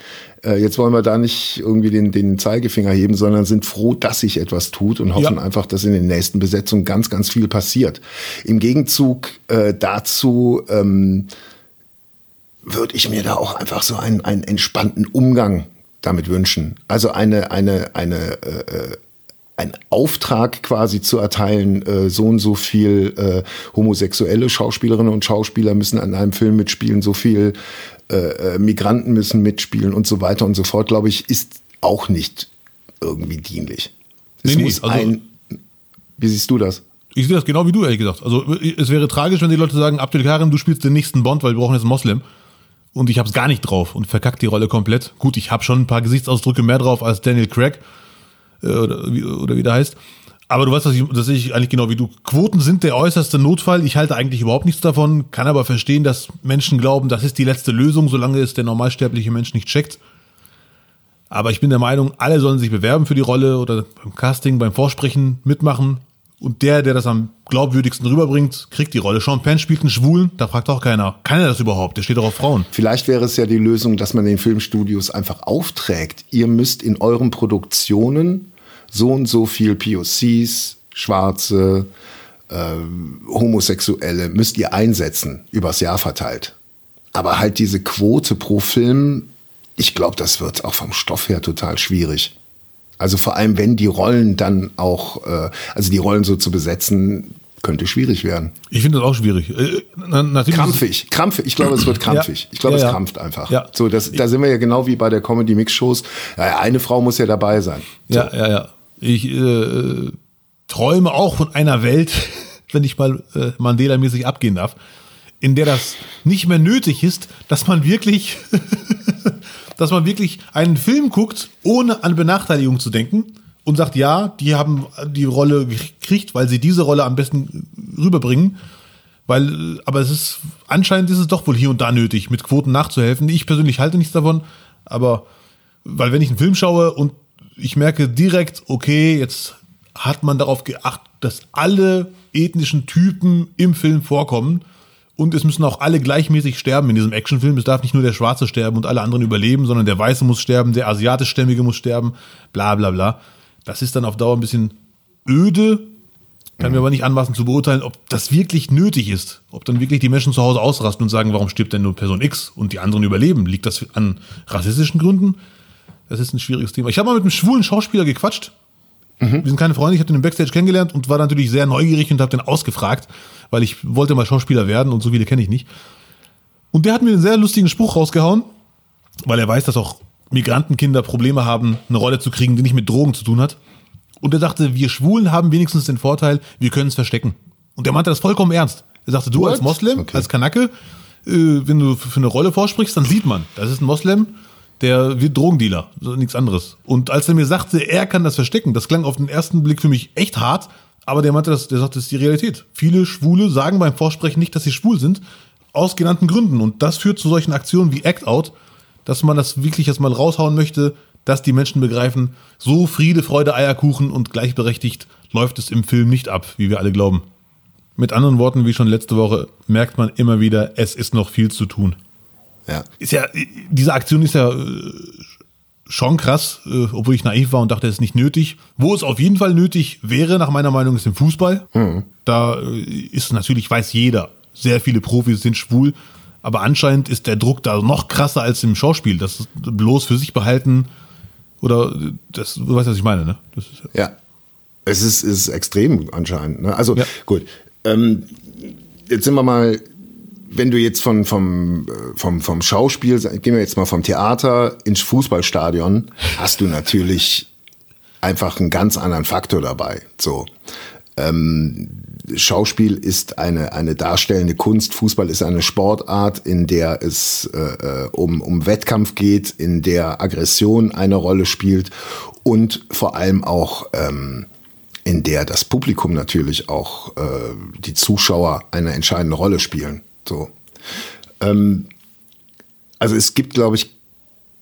äh, jetzt wollen wir da nicht irgendwie den, den Zeigefinger heben, sondern sind froh, dass sich etwas tut und hoffen ja. einfach, dass in den nächsten Besetzungen ganz, ganz viel passiert. Im Gegenzug äh, dazu ähm, würde ich mir da auch einfach so einen, einen entspannten Umgang damit wünschen. Also eine, eine, eine, äh, äh ein Auftrag quasi zu erteilen, äh, so und so viel äh, homosexuelle Schauspielerinnen und Schauspieler müssen an einem Film mitspielen, so viel äh, äh Migranten müssen mitspielen und so weiter und so fort, glaube ich, ist auch nicht irgendwie dienlich. Es nee, muss nee, also ein, wie siehst du das? Ich sehe das genau wie du, ehrlich gesagt. Also es wäre tragisch, wenn die Leute sagen, Abdel Karim, du spielst den nächsten Bond, weil wir brauchen jetzt einen Moslem. Und ich habe es gar nicht drauf und verkackt die Rolle komplett. Gut, ich habe schon ein paar Gesichtsausdrücke mehr drauf als Daniel Craig äh, oder, wie, oder wie der heißt. Aber du weißt, dass ich, dass ich eigentlich genau wie du. Quoten sind der äußerste Notfall. Ich halte eigentlich überhaupt nichts davon, kann aber verstehen, dass Menschen glauben, das ist die letzte Lösung, solange es der normalsterbliche Mensch nicht checkt. Aber ich bin der Meinung, alle sollen sich bewerben für die Rolle oder beim Casting, beim Vorsprechen mitmachen. Und der, der das am glaubwürdigsten rüberbringt, kriegt die Rolle. Sean Penn spielt einen Schwulen, da fragt auch keiner, kann er das überhaupt? Der steht doch auf Frauen. Vielleicht wäre es ja die Lösung, dass man den Filmstudios einfach aufträgt. Ihr müsst in euren Produktionen so und so viel POCs, Schwarze, äh, Homosexuelle, müsst ihr einsetzen, übers Jahr verteilt. Aber halt diese Quote pro Film ich glaube, das wird auch vom Stoff her total schwierig. Also vor allem, wenn die Rollen dann auch, äh, also die Rollen so zu besetzen, könnte schwierig werden. Ich finde das auch schwierig. Äh, natürlich krampfig, krampfig. Ich glaube, es wird krampfig. Ja. Ich glaube, ja, ja. es krampft einfach. Ja. So, das, da sind wir ja genau wie bei der Comedy Mix Shows. eine Frau muss ja dabei sein. So. Ja, ja, ja. Ich äh, träume auch von einer Welt, wenn ich mal äh, Mandela-mäßig abgehen darf, in der das nicht mehr nötig ist, dass man wirklich dass man wirklich einen Film guckt, ohne an Benachteiligung zu denken und sagt, ja, die haben die Rolle gekriegt, weil sie diese Rolle am besten rüberbringen. Weil, aber es ist, anscheinend ist es doch wohl hier und da nötig, mit Quoten nachzuhelfen. Ich persönlich halte nichts davon, aber, weil wenn ich einen Film schaue und ich merke direkt, okay, jetzt hat man darauf geachtet, dass alle ethnischen Typen im Film vorkommen, und es müssen auch alle gleichmäßig sterben in diesem Actionfilm. Es darf nicht nur der Schwarze sterben und alle anderen überleben, sondern der Weiße muss sterben, der Asiatischstämmige muss sterben, bla bla bla. Das ist dann auf Dauer ein bisschen öde. Kann mir aber nicht anmaßen zu beurteilen, ob das wirklich nötig ist. Ob dann wirklich die Menschen zu Hause ausrasten und sagen, warum stirbt denn nur Person X und die anderen überleben? Liegt das an rassistischen Gründen? Das ist ein schwieriges Thema. Ich habe mal mit einem schwulen Schauspieler gequatscht. Mhm. Wir sind keine Freunde, ich habe den im Backstage kennengelernt und war natürlich sehr neugierig und habe den ausgefragt, weil ich wollte mal Schauspieler werden und so viele kenne ich nicht. Und der hat mir einen sehr lustigen Spruch rausgehauen, weil er weiß, dass auch Migrantenkinder Probleme haben, eine Rolle zu kriegen, die nicht mit Drogen zu tun hat. Und er sagte, wir Schwulen haben wenigstens den Vorteil, wir können es verstecken. Und er meinte das vollkommen ernst. Er sagte, du What? als Moslem, okay. als Kanake, äh, wenn du für eine Rolle vorsprichst, dann sieht man, das ist ein Moslem, der wird Drogendealer, nichts anderes. Und als er mir sagte, er kann das verstecken, das klang auf den ersten Blick für mich echt hart, aber der meinte, das, der sagt, das ist die Realität. Viele Schwule sagen beim Vorsprechen nicht, dass sie schwul sind, aus genannten Gründen. Und das führt zu solchen Aktionen wie Act Out, dass man das wirklich erstmal raushauen möchte, dass die Menschen begreifen, so Friede, Freude, Eierkuchen und gleichberechtigt läuft es im Film nicht ab, wie wir alle glauben. Mit anderen Worten, wie schon letzte Woche, merkt man immer wieder, es ist noch viel zu tun. Ja. Ist ja, diese Aktion ist ja äh, schon krass, äh, obwohl ich naiv war und dachte, es ist nicht nötig. Wo es auf jeden Fall nötig wäre, nach meiner Meinung, ist im Fußball. Mhm. Da äh, ist natürlich, weiß jeder, sehr viele Profis sind schwul, aber anscheinend ist der Druck da noch krasser als im Schauspiel. Das bloß für sich behalten oder das, du weißt, was ich meine, ne? Ist, ja. Es ist, ist extrem anscheinend. Ne? Also ja. gut. Ähm, jetzt sind wir mal wenn du jetzt von, vom, äh, vom, vom Schauspiel, gehen wir jetzt mal vom Theater ins Fußballstadion, hast du natürlich einfach einen ganz anderen Faktor dabei. So. Ähm, Schauspiel ist eine, eine darstellende Kunst, Fußball ist eine Sportart, in der es äh, äh, um, um Wettkampf geht, in der Aggression eine Rolle spielt und vor allem auch ähm, in der das Publikum natürlich auch äh, die Zuschauer eine entscheidende Rolle spielen. So. Ähm, also es gibt, glaube ich,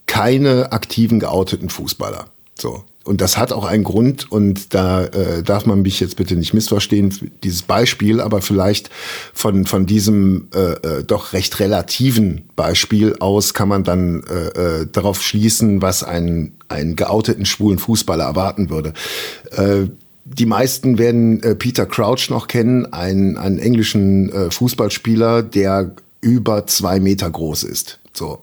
keine aktiven geouteten Fußballer. So. Und das hat auch einen Grund und da äh, darf man mich jetzt bitte nicht missverstehen, dieses Beispiel, aber vielleicht von, von diesem äh, äh, doch recht relativen Beispiel aus kann man dann äh, äh, darauf schließen, was einen, einen geouteten schwulen Fußballer erwarten würde. Äh, die meisten werden äh, Peter Crouch noch kennen, einen, einen englischen äh, Fußballspieler, der über zwei Meter groß ist. So.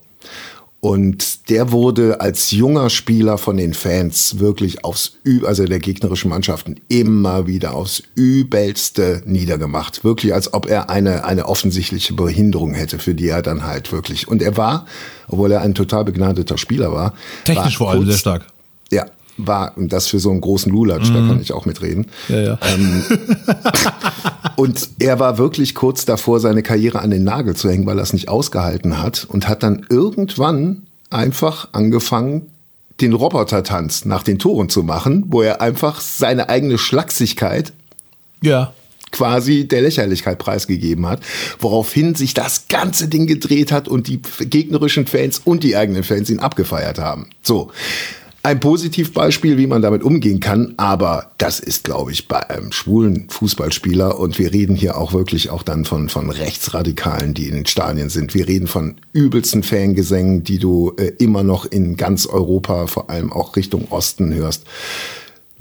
Und der wurde als junger Spieler von den Fans wirklich aufs Ü also der gegnerischen Mannschaften immer wieder aufs übelste niedergemacht. Wirklich, als ob er eine, eine offensichtliche Behinderung hätte, für die er dann halt wirklich. Und er war, obwohl er ein total begnadeter Spieler war. Technisch war vor allem sehr stark. War, und das für so einen großen Lulatsch, mhm. da kann ich auch mitreden. Ja, ja. Ähm, Und er war wirklich kurz davor, seine Karriere an den Nagel zu hängen, weil er es nicht ausgehalten hat und hat dann irgendwann einfach angefangen, den Robotertanz nach den Toren zu machen, wo er einfach seine eigene Schlagsigkeit ja. quasi der Lächerlichkeit preisgegeben hat, woraufhin sich das ganze Ding gedreht hat und die gegnerischen Fans und die eigenen Fans ihn abgefeiert haben. So ein Positivbeispiel, wie man damit umgehen kann, aber das ist, glaube ich, bei einem schwulen Fußballspieler und wir reden hier auch wirklich auch dann von, von Rechtsradikalen, die in den Stadien sind. Wir reden von übelsten Fangesängen, die du äh, immer noch in ganz Europa, vor allem auch Richtung Osten hörst.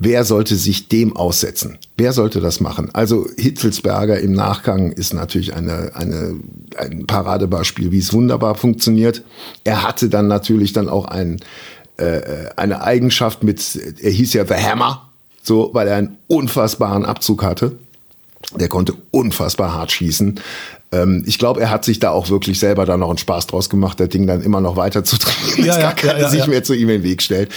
Wer sollte sich dem aussetzen? Wer sollte das machen? Also Hitzelsberger im Nachgang ist natürlich eine, eine, ein Paradebeispiel, wie es wunderbar funktioniert. Er hatte dann natürlich dann auch einen äh, eine Eigenschaft mit, er hieß ja The Hammer, so, weil er einen unfassbaren Abzug hatte. Der konnte unfassbar hart schießen. Ähm, ich glaube, er hat sich da auch wirklich selber da noch einen Spaß draus gemacht, das Ding dann immer noch weiter zu trainieren, ja, ja, gar ja, ja, sich mehr zu ihm in den Weg stellt.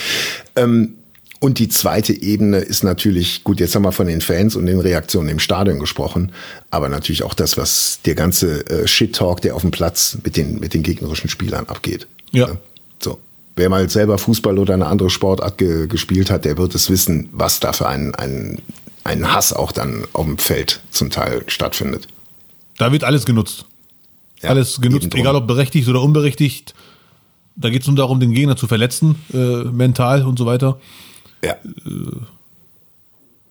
Ähm, und die zweite Ebene ist natürlich, gut, jetzt haben wir von den Fans und den Reaktionen im Stadion gesprochen, aber natürlich auch das, was der ganze äh, Shit-Talk, der auf dem Platz mit den, mit den gegnerischen Spielern abgeht. Ja. Ne? So wer mal selber Fußball oder eine andere Sportart ge gespielt hat, der wird es wissen, was da für ein, ein, ein Hass auch dann auf dem Feld zum Teil stattfindet. Da wird alles genutzt. Ja, alles genutzt, egal ob berechtigt oder unberechtigt. Da geht es nur darum, den Gegner zu verletzen, äh, mental und so weiter. Ja.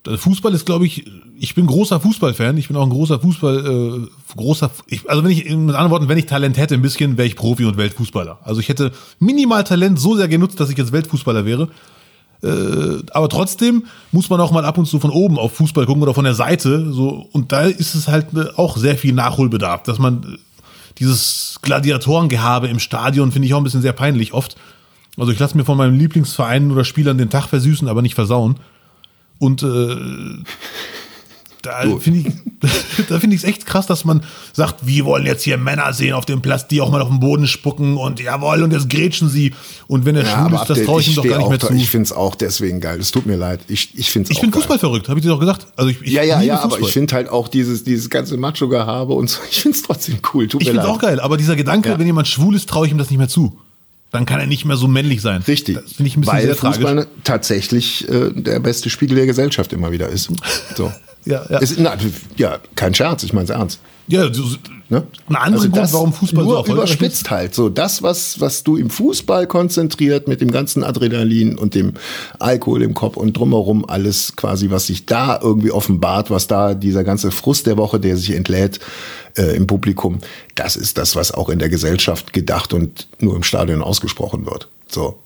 Äh, Fußball ist, glaube ich, ich bin großer Fußballfan. Ich bin auch ein großer Fußball, äh, großer, ich, also wenn ich, mit anderen Worten, wenn ich Talent hätte, ein bisschen, wäre ich Profi und Weltfußballer. Also ich hätte minimal Talent so sehr genutzt, dass ich jetzt Weltfußballer wäre. Äh, aber trotzdem muss man auch mal ab und zu von oben auf Fußball gucken oder von der Seite. So, und da ist es halt äh, auch sehr viel Nachholbedarf, dass man äh, dieses Gladiatorengehabe im Stadion finde ich auch ein bisschen sehr peinlich oft. Also ich lasse mir von meinem Lieblingsverein oder Spielern den Tag versüßen, aber nicht versauen. Und äh, da finde ich, da finde ich es echt krass, dass man sagt, wir wollen jetzt hier Männer sehen auf dem Platz, die auch mal auf den Boden spucken und jawohl, und jetzt grätschen sie. Und wenn er ja, schwul ist, das traue ich ihm doch gar nicht mehr zu. Ich finde es auch deswegen geil. Es tut mir leid. Ich, ich finde Ich bin Fußball verrückt, habe ich dir doch gesagt. Also ich, ich ja, ja, ja, Fußball. aber ich finde halt auch dieses, dieses ganze Macho-Gehabe und so, ich finde es trotzdem cool. Tut ich finde es auch geil, aber dieser Gedanke, ja. wenn jemand schwul ist, traue ich ihm das nicht mehr zu dann kann er nicht mehr so männlich sein. Richtig. Das finde ich ein bisschen Weil sehr Fußball tragisch. tatsächlich äh, der beste Spiegel der Gesellschaft immer wieder ist. So. ja, ja. Ist, na, ja, kein Scherz, ich meine es ernst. Ja, so, ne? ein anderer also Grund, warum Fußball nur so überspitzt ist. halt. So das, was, was du im Fußball konzentriert mit dem ganzen Adrenalin und dem Alkohol im Kopf und drumherum alles quasi, was sich da irgendwie offenbart, was da dieser ganze Frust der Woche, der sich entlädt äh, im Publikum, das ist das, was auch in der Gesellschaft gedacht und nur im Stadion ausgesprochen wird. So.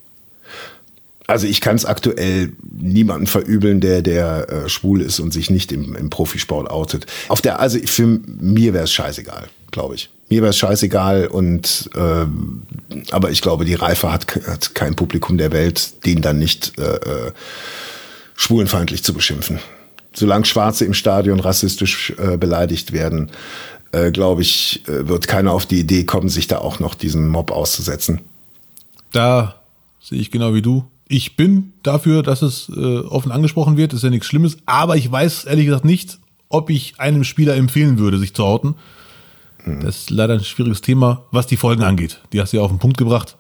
Also ich kann es aktuell niemanden verübeln, der der äh, schwul ist und sich nicht im, im Profisport outet. Auf der, also für mir wäre es scheißegal, glaube ich. Mir wäre es scheißegal und äh, aber ich glaube, die Reife hat, hat kein Publikum der Welt, den dann nicht äh, äh, schwulenfeindlich zu beschimpfen. Solange Schwarze im Stadion rassistisch äh, beleidigt werden, äh, glaube ich, äh, wird keiner auf die Idee kommen, sich da auch noch diesen Mob auszusetzen. Da sehe ich genau wie du ich bin dafür, dass es äh, offen angesprochen wird, ist ja nichts Schlimmes, aber ich weiß ehrlich gesagt nicht, ob ich einem Spieler empfehlen würde, sich zu outen. Mhm. Das ist leider ein schwieriges Thema, was die Folgen angeht. Die hast du ja auf den Punkt gebracht.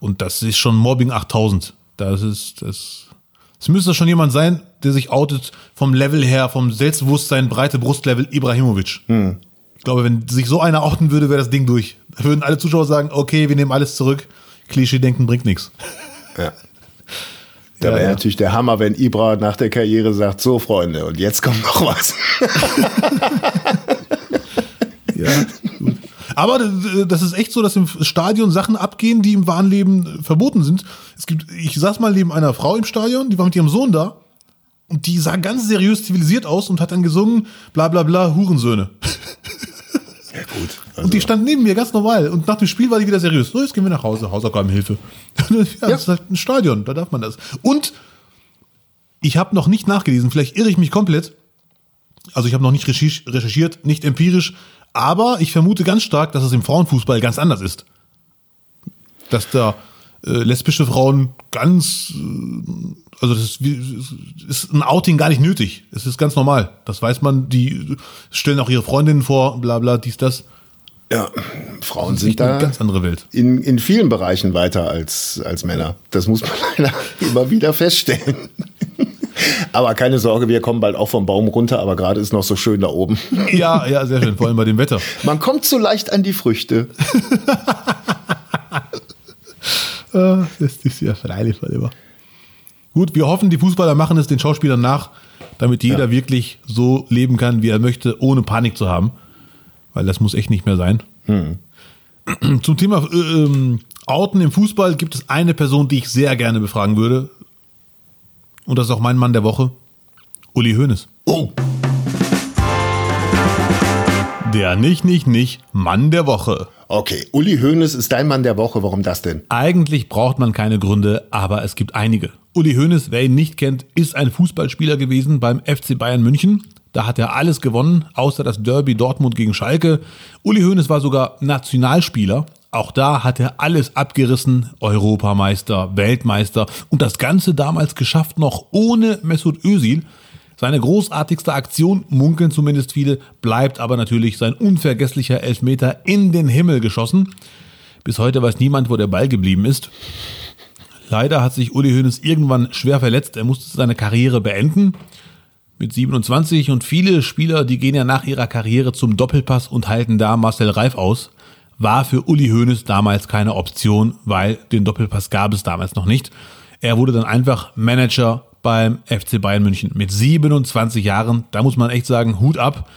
Und das ist schon Mobbing 8000. Das ist, das, es müsste schon jemand sein, der sich outet vom Level her, vom Selbstbewusstsein, breite Brustlevel Ibrahimovic. Mhm. Ich glaube, wenn sich so einer outen würde, wäre das Ding durch. Da würden alle Zuschauer sagen, okay, wir nehmen alles zurück. Klischee-Denken bringt nichts. Ja. Da wäre ja, ja. natürlich der Hammer, wenn Ibra nach der Karriere sagt, so Freunde, und jetzt kommt noch was. ja, gut. Aber das ist echt so, dass im Stadion Sachen abgehen, die im wahren Leben verboten sind. Es gibt, ich saß mal neben einer Frau im Stadion, die war mit ihrem Sohn da. Und die sah ganz seriös zivilisiert aus und hat dann gesungen, bla bla bla, Hurensöhne. Ja, gut. Also. Und die stand neben mir ganz normal. Und nach dem Spiel war die wieder seriös. So, jetzt gehen wir nach Hause, Hausaufgabenhilfe. ja, ja, das ist halt ein Stadion, da darf man das. Und ich habe noch nicht nachgelesen, vielleicht irre ich mich komplett. Also ich habe noch nicht recherchiert, nicht empirisch, aber ich vermute ganz stark, dass es im Frauenfußball ganz anders ist. Dass da äh, lesbische Frauen ganz, äh, also das ist, ist ein Outing gar nicht nötig. Es ist ganz normal. Das weiß man. Die stellen auch ihre Freundinnen vor, bla bla, dies, das. Ja, Frauen sind eine da ganz andere Welt. in, in vielen Bereichen weiter als, als Männer. Das muss man leider immer wieder feststellen. Aber keine Sorge, wir kommen bald auch vom Baum runter, aber gerade ist noch so schön da oben. Ja, ja, sehr schön, vor allem bei dem Wetter. Man kommt so leicht an die Früchte. Ah, Das ist ja freilich immer. Gut, wir hoffen, die Fußballer machen es den Schauspielern nach, damit jeder wirklich so leben kann, wie er möchte, ohne Panik zu haben. Weil das muss echt nicht mehr sein. Zum Thema äh, ähm, Outen im Fußball gibt es eine Person, die ich sehr gerne befragen würde. Und das ist auch mein Mann der Woche. Uli Hoeneß. Oh, Der nicht, nicht, nicht Mann der Woche. okay. Uli Hoeneß ist dein Mann der Woche. Warum das denn? Eigentlich braucht man keine Gründe, aber es gibt einige. Uli Hoeneß, wer ihn nicht kennt, ist ein Fußballspieler gewesen beim FC Bayern München. Da hat er alles gewonnen, außer das Derby Dortmund gegen Schalke. Uli Hoeneß war sogar Nationalspieler. Auch da hat er alles abgerissen. Europameister, Weltmeister und das Ganze damals geschafft noch ohne Mesut Özil. Seine großartigste Aktion, munkeln zumindest viele, bleibt aber natürlich sein unvergesslicher Elfmeter in den Himmel geschossen. Bis heute weiß niemand, wo der Ball geblieben ist. Leider hat sich Uli Hoeneß irgendwann schwer verletzt. Er musste seine Karriere beenden mit 27 und viele Spieler, die gehen ja nach ihrer Karriere zum Doppelpass und halten da Marcel Reif aus. War für Uli Hoeneß damals keine Option, weil den Doppelpass gab es damals noch nicht. Er wurde dann einfach Manager beim FC Bayern München mit 27 Jahren. Da muss man echt sagen, Hut ab.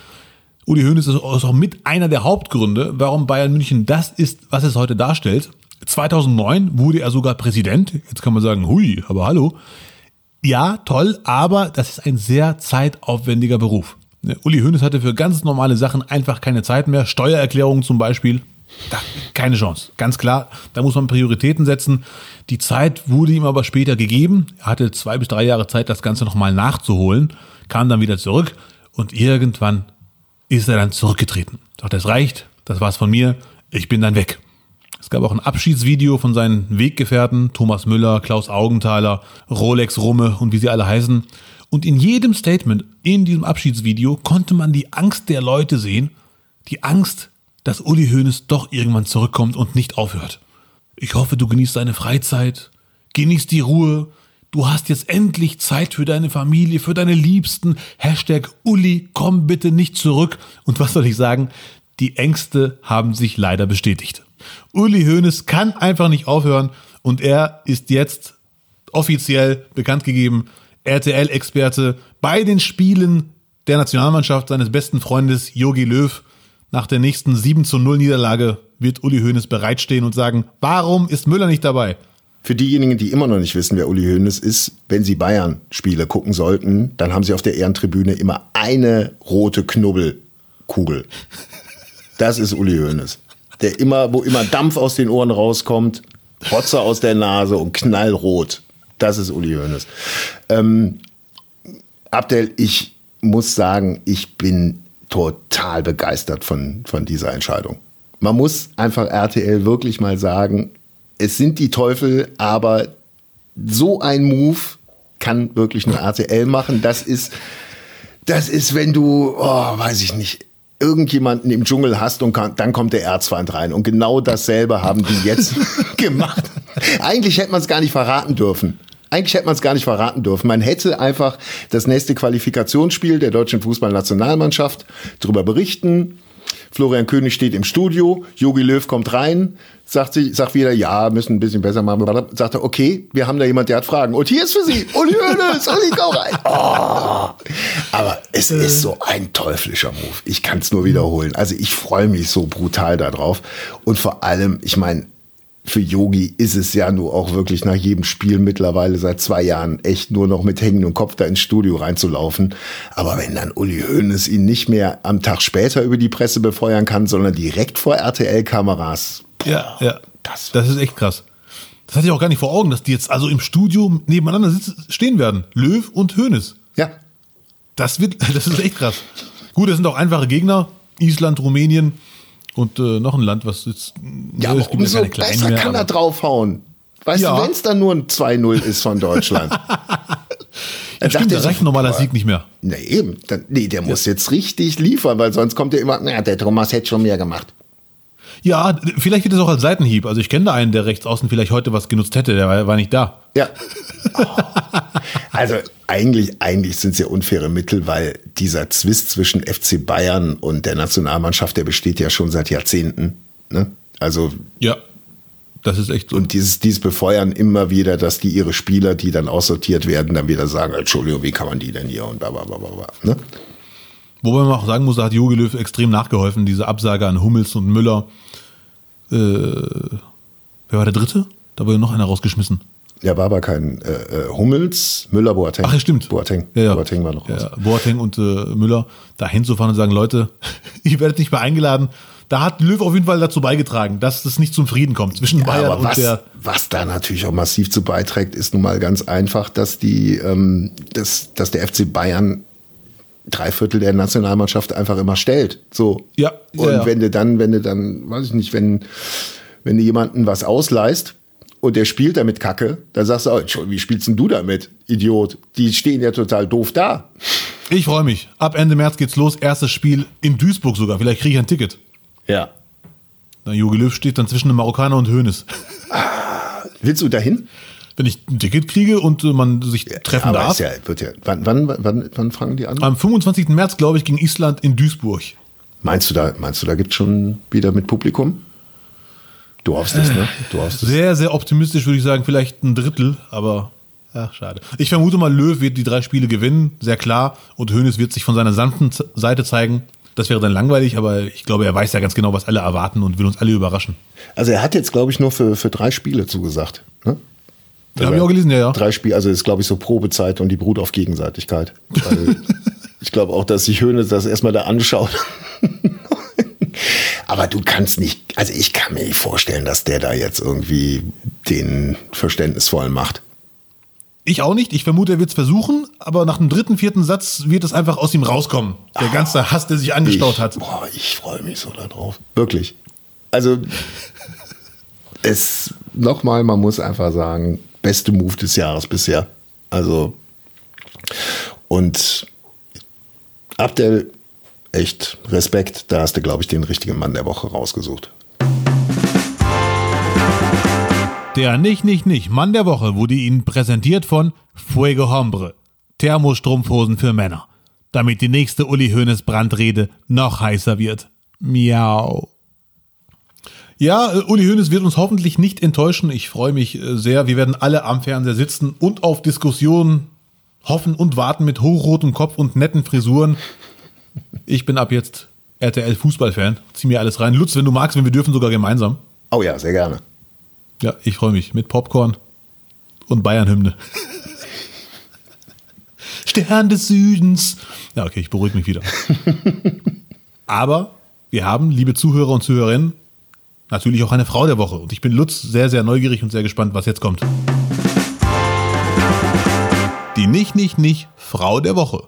Uli Hoeneß ist auch mit einer der Hauptgründe, warum Bayern München das ist, was es heute darstellt. 2009 wurde er sogar Präsident. Jetzt kann man sagen, hui, aber hallo. Ja, toll, aber das ist ein sehr zeitaufwendiger Beruf. Ne, Uli Hoeneß hatte für ganz normale Sachen einfach keine Zeit mehr. Steuererklärungen zum Beispiel, da, keine Chance. Ganz klar, da muss man Prioritäten setzen. Die Zeit wurde ihm aber später gegeben. Er hatte zwei bis drei Jahre Zeit, das Ganze nochmal nachzuholen, kam dann wieder zurück und irgendwann ist er dann zurückgetreten. Doch das reicht, das war's von mir, ich bin dann weg. Gab auch ein Abschiedsvideo von seinen Weggefährten, Thomas Müller, Klaus Augenthaler, Rolex Rumme und wie sie alle heißen. Und in jedem Statement in diesem Abschiedsvideo konnte man die Angst der Leute sehen, die Angst, dass Uli Hoeneß doch irgendwann zurückkommt und nicht aufhört. Ich hoffe, du genießt deine Freizeit, genießt die Ruhe, du hast jetzt endlich Zeit für deine Familie, für deine Liebsten. Hashtag Uli, komm bitte nicht zurück. Und was soll ich sagen? Die Ängste haben sich leider bestätigt. Uli Hoeneß kann einfach nicht aufhören und er ist jetzt offiziell bekannt gegeben, RTL-Experte bei den Spielen der Nationalmannschaft seines besten Freundes Jogi Löw. Nach der nächsten 7 zu 0 Niederlage wird Uli Hoeneß bereitstehen und sagen, warum ist Müller nicht dabei? Für diejenigen, die immer noch nicht wissen, wer Uli Hoeneß ist, wenn sie Bayern-Spiele gucken sollten, dann haben sie auf der Ehrentribüne immer eine rote Knubbelkugel. Das ist Uli Hoeneß. Der immer, wo immer Dampf aus den Ohren rauskommt, Rotze aus der Nase und knallrot. Das ist Uli Hoeneß. Ähm, Abdel, ich muss sagen, ich bin total begeistert von, von dieser Entscheidung. Man muss einfach RTL wirklich mal sagen, es sind die Teufel, aber so ein Move kann wirklich nur RTL machen. Das ist, das ist, wenn du, oh, weiß ich nicht, irgendjemanden im Dschungel hast und kann, dann kommt der Erzfeind rein. Und genau dasselbe haben die jetzt gemacht. Eigentlich hätte man es gar nicht verraten dürfen. Eigentlich hätte man es gar nicht verraten dürfen. Man hätte einfach das nächste Qualifikationsspiel der deutschen Fußballnationalmannschaft darüber berichten. Florian König steht im Studio, Jogi Löw kommt rein, sagt, sich, sagt wieder, ja, müssen ein bisschen besser machen. Sagt er, okay, wir haben da jemand, der hat Fragen. Und hier ist für Sie, Uli Hoeneß, Uli, komm rein. Oh. Aber es ist so ein teuflischer Move. Ich kann es nur wiederholen. Also ich freue mich so brutal darauf. Und vor allem, ich meine, für Yogi ist es ja nur auch wirklich nach jedem Spiel mittlerweile seit zwei Jahren echt nur noch mit hängendem Kopf da ins Studio reinzulaufen. Aber wenn dann Uli Hoeneß ihn nicht mehr am Tag später über die Presse befeuern kann, sondern direkt vor RTL-Kameras. Ja, ja. Das, das ist echt krass. Das hatte ich auch gar nicht vor Augen, dass die jetzt also im Studio nebeneinander sitzen, stehen werden. Löw und Hoeneß. Ja, Das wird, das ist echt krass. Gut, das sind auch einfache Gegner. Island, Rumänien und äh, noch ein Land, was jetzt. ja ne, aber umso besser kann er draufhauen. Weißt Ja. du, wenn es dann nur ein 2-0 ist von Deutschland. Ja, stimmt, da reicht ein normaler Sieg nicht mehr. Na eben, dann, nee, der muss jetzt richtig liefern, weil sonst kommt er immer, na, der Thomas hätte schon mehr gemacht. Ja, vielleicht wird es auch als Seitenhieb. Also ich kenne da einen, der rechts außen vielleicht heute was genutzt hätte, der war, war nicht da. Ja. Also eigentlich, eigentlich sind es ja unfaire Mittel, weil dieser Zwist zwischen FC Bayern und der Nationalmannschaft, der besteht ja schon seit Jahrzehnten. Ne? Also Ja. Das ist echt so. und dieses, dieses befeuern immer wieder, dass die ihre Spieler, die dann aussortiert werden, dann wieder sagen, Entschuldigung, wie kann man die denn hier und bla bla bla bla. bla, Ne? Wobei man auch sagen muss, da hat Jogi Löw extrem nachgeholfen, diese Absage an Hummels und Müller. Äh, wer war der dritte? Da wurde noch einer rausgeschmissen. Ja, war aber kein äh, äh, Hummels, Müller, Boateng. Ach ja, stimmt. Boateng. Ja, ja. Boateng war noch raus. Ja, Boateng und äh, Müller da hinzufahren und sagen, Leute, ihr werdet nicht mehr eingeladen. Da hat Löw auf jeden Fall dazu beigetragen, dass es nicht zum Frieden kommt zwischen Bayern aber und was, der. was da natürlich auch massiv zu beiträgt, ist nun mal ganz einfach, dass die, ähm, dass, dass der FC Bayern drei Viertel der Nationalmannschaft einfach immer stellt. So. Ja, Und ja, ja. wenn du dann, wenn du dann, weiß ich nicht, wenn, wenn du jemanden was ausleihst und der spielt damit Kacke, dann sagst du, oh, Entschuldigung, wie spielst denn du damit, Idiot? Die stehen ja total doof da. Ich freue mich. Ab Ende März geht's los. Erstes Spiel in Duisburg sogar. Vielleicht kriege ich ein Ticket. Ja. Na, Jogi Löw steht dann zwischen einem Marokkaner und Hönes. Willst du dahin? Wenn ich ein Ticket kriege und äh, man sich treffen Aber darf. ist ja, wird ja, wann, wann, wann, wann fangen die an? Am 25. März, glaube ich, gegen Island in Duisburg. Meinst du da, meinst du, da gibt's schon wieder mit Publikum? Du hoffst es, ne? Du hoffst es. Sehr, sehr optimistisch würde ich sagen, vielleicht ein Drittel, aber ach, schade. Ich vermute mal, Löw wird die drei Spiele gewinnen, sehr klar. Und Hönes wird sich von seiner sanften Seite zeigen. Das wäre dann langweilig, aber ich glaube, er weiß ja ganz genau, was alle erwarten und will uns alle überraschen. Also er hat jetzt, glaube ich, nur für, für drei Spiele zugesagt. Ne? Ja, habe ich auch gelesen, ja, ja. Drei Spiele, also ist, glaube ich, so Probezeit und die beruht auf Gegenseitigkeit. Ich glaube auch, dass sich Höhne das erstmal da anschaut. Aber du kannst nicht, also ich kann mir nicht vorstellen, dass der da jetzt irgendwie den verständnisvollen macht. Ich auch nicht. Ich vermute, er wird es versuchen, aber nach dem dritten, vierten Satz wird es einfach aus ihm rauskommen. Der ganze Hass, der sich angestaut ich, hat. Boah, ich freue mich so darauf. Wirklich. Also, es, nochmal, man muss einfach sagen, beste Move des Jahres bisher. Also, und Abdel, echt Respekt, da hast du, glaube ich, den richtigen Mann der Woche rausgesucht. Der Nicht, Nicht, Nicht Mann der Woche wurde Ihnen präsentiert von Fuego Hombre. Thermostrumpfhosen für Männer. Damit die nächste Uli Hoeneß Brandrede noch heißer wird. Miau. Ja, äh, Uli Hoeneß wird uns hoffentlich nicht enttäuschen. Ich freue mich äh, sehr. Wir werden alle am Fernseher sitzen und auf Diskussionen hoffen und warten mit hochrotem Kopf und netten Frisuren. Ich bin ab jetzt RTL Fußballfan. Zieh mir alles rein. Lutz, wenn du magst, wenn wir dürfen sogar gemeinsam. Oh ja, sehr gerne. Ja, ich freue mich. Mit Popcorn und Bayern-Hymne. Stern des Südens. Ja, okay, ich beruhige mich wieder. Aber wir haben, liebe Zuhörer und Zuhörerinnen, natürlich auch eine Frau der Woche. Und ich bin Lutz sehr, sehr neugierig und sehr gespannt, was jetzt kommt. Die Nicht, Nicht, Nicht Frau der Woche.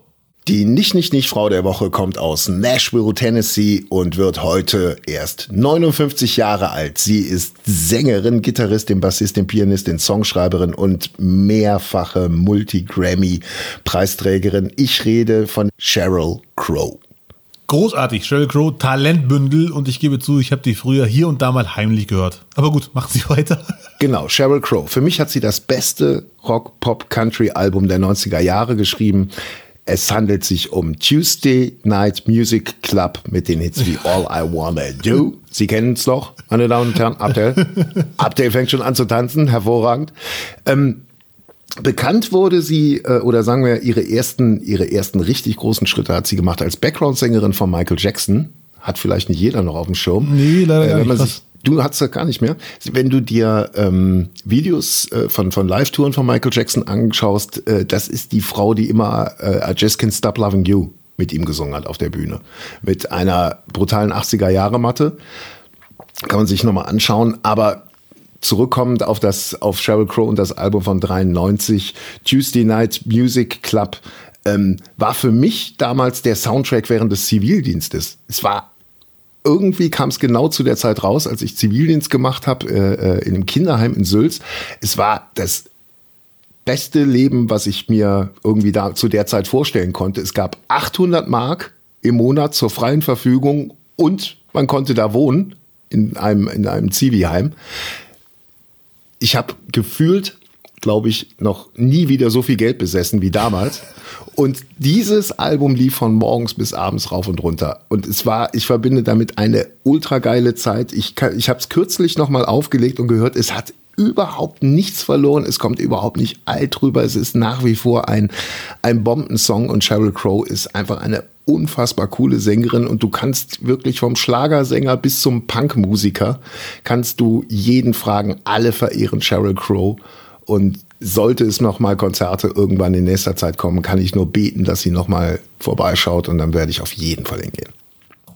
Die nicht, nicht, nicht Frau der Woche kommt aus Nashville, Tennessee und wird heute erst 59 Jahre alt. Sie ist Sängerin, Gitarristin, Bassistin, Pianistin, Songschreiberin und mehrfache Multi-Grammy-Preisträgerin. Ich rede von Sheryl Crow. Großartig, Sheryl Crow, Talentbündel. Und ich gebe zu, ich habe die früher hier und da mal heimlich gehört. Aber gut, machen Sie weiter. Genau, Sheryl Crow. Für mich hat sie das beste Rock-Pop-Country-Album der 90er Jahre geschrieben. Es handelt sich um Tuesday Night Music Club mit den Hits wie All I Wanna Do. Sie kennen es doch, meine Damen und Herren. Abdel. Abdel fängt schon an zu tanzen, hervorragend. Ähm, Bekannt wurde sie, äh, oder sagen wir, ihre ersten, ihre ersten richtig großen Schritte hat sie gemacht als Background-Sängerin von Michael Jackson. Hat vielleicht nicht jeder noch auf dem Schirm. Nee, leider man nicht, Du hast das gar nicht mehr. Wenn du dir ähm, Videos äh, von, von Live-Touren von Michael Jackson anschaust, äh, das ist die Frau, die immer äh, I Just Can't Stop Loving You mit ihm gesungen hat auf der Bühne. Mit einer brutalen 80er-Jahre-Matte. Kann man sich nochmal anschauen. Aber zurückkommend auf das, auf Sheryl Crow und das Album von 93, Tuesday Night Music Club, ähm, war für mich damals der Soundtrack während des Zivildienstes. Es war irgendwie kam es genau zu der Zeit raus, als ich Zivildienst gemacht habe äh, äh, in einem Kinderheim in Sülz. Es war das beste Leben, was ich mir irgendwie da zu der Zeit vorstellen konnte. Es gab 800 Mark im Monat zur freien Verfügung und man konnte da wohnen in einem in einem Zivilheim. Ich habe gefühlt, glaube ich, noch nie wieder so viel Geld besessen wie damals. Und dieses Album lief von morgens bis abends rauf und runter. Und es war, ich verbinde damit eine ultra geile Zeit. Ich, ich habe es kürzlich nochmal aufgelegt und gehört, es hat überhaupt nichts verloren. Es kommt überhaupt nicht alt rüber. Es ist nach wie vor ein, ein Bombensong und Sheryl Crow ist einfach eine unfassbar coole Sängerin und du kannst wirklich vom Schlagersänger bis zum Punkmusiker kannst du jeden fragen. Alle verehren Sheryl Crow und sollte es noch mal Konzerte irgendwann in nächster Zeit kommen, kann ich nur beten, dass sie noch mal vorbeischaut und dann werde ich auf jeden Fall hingehen.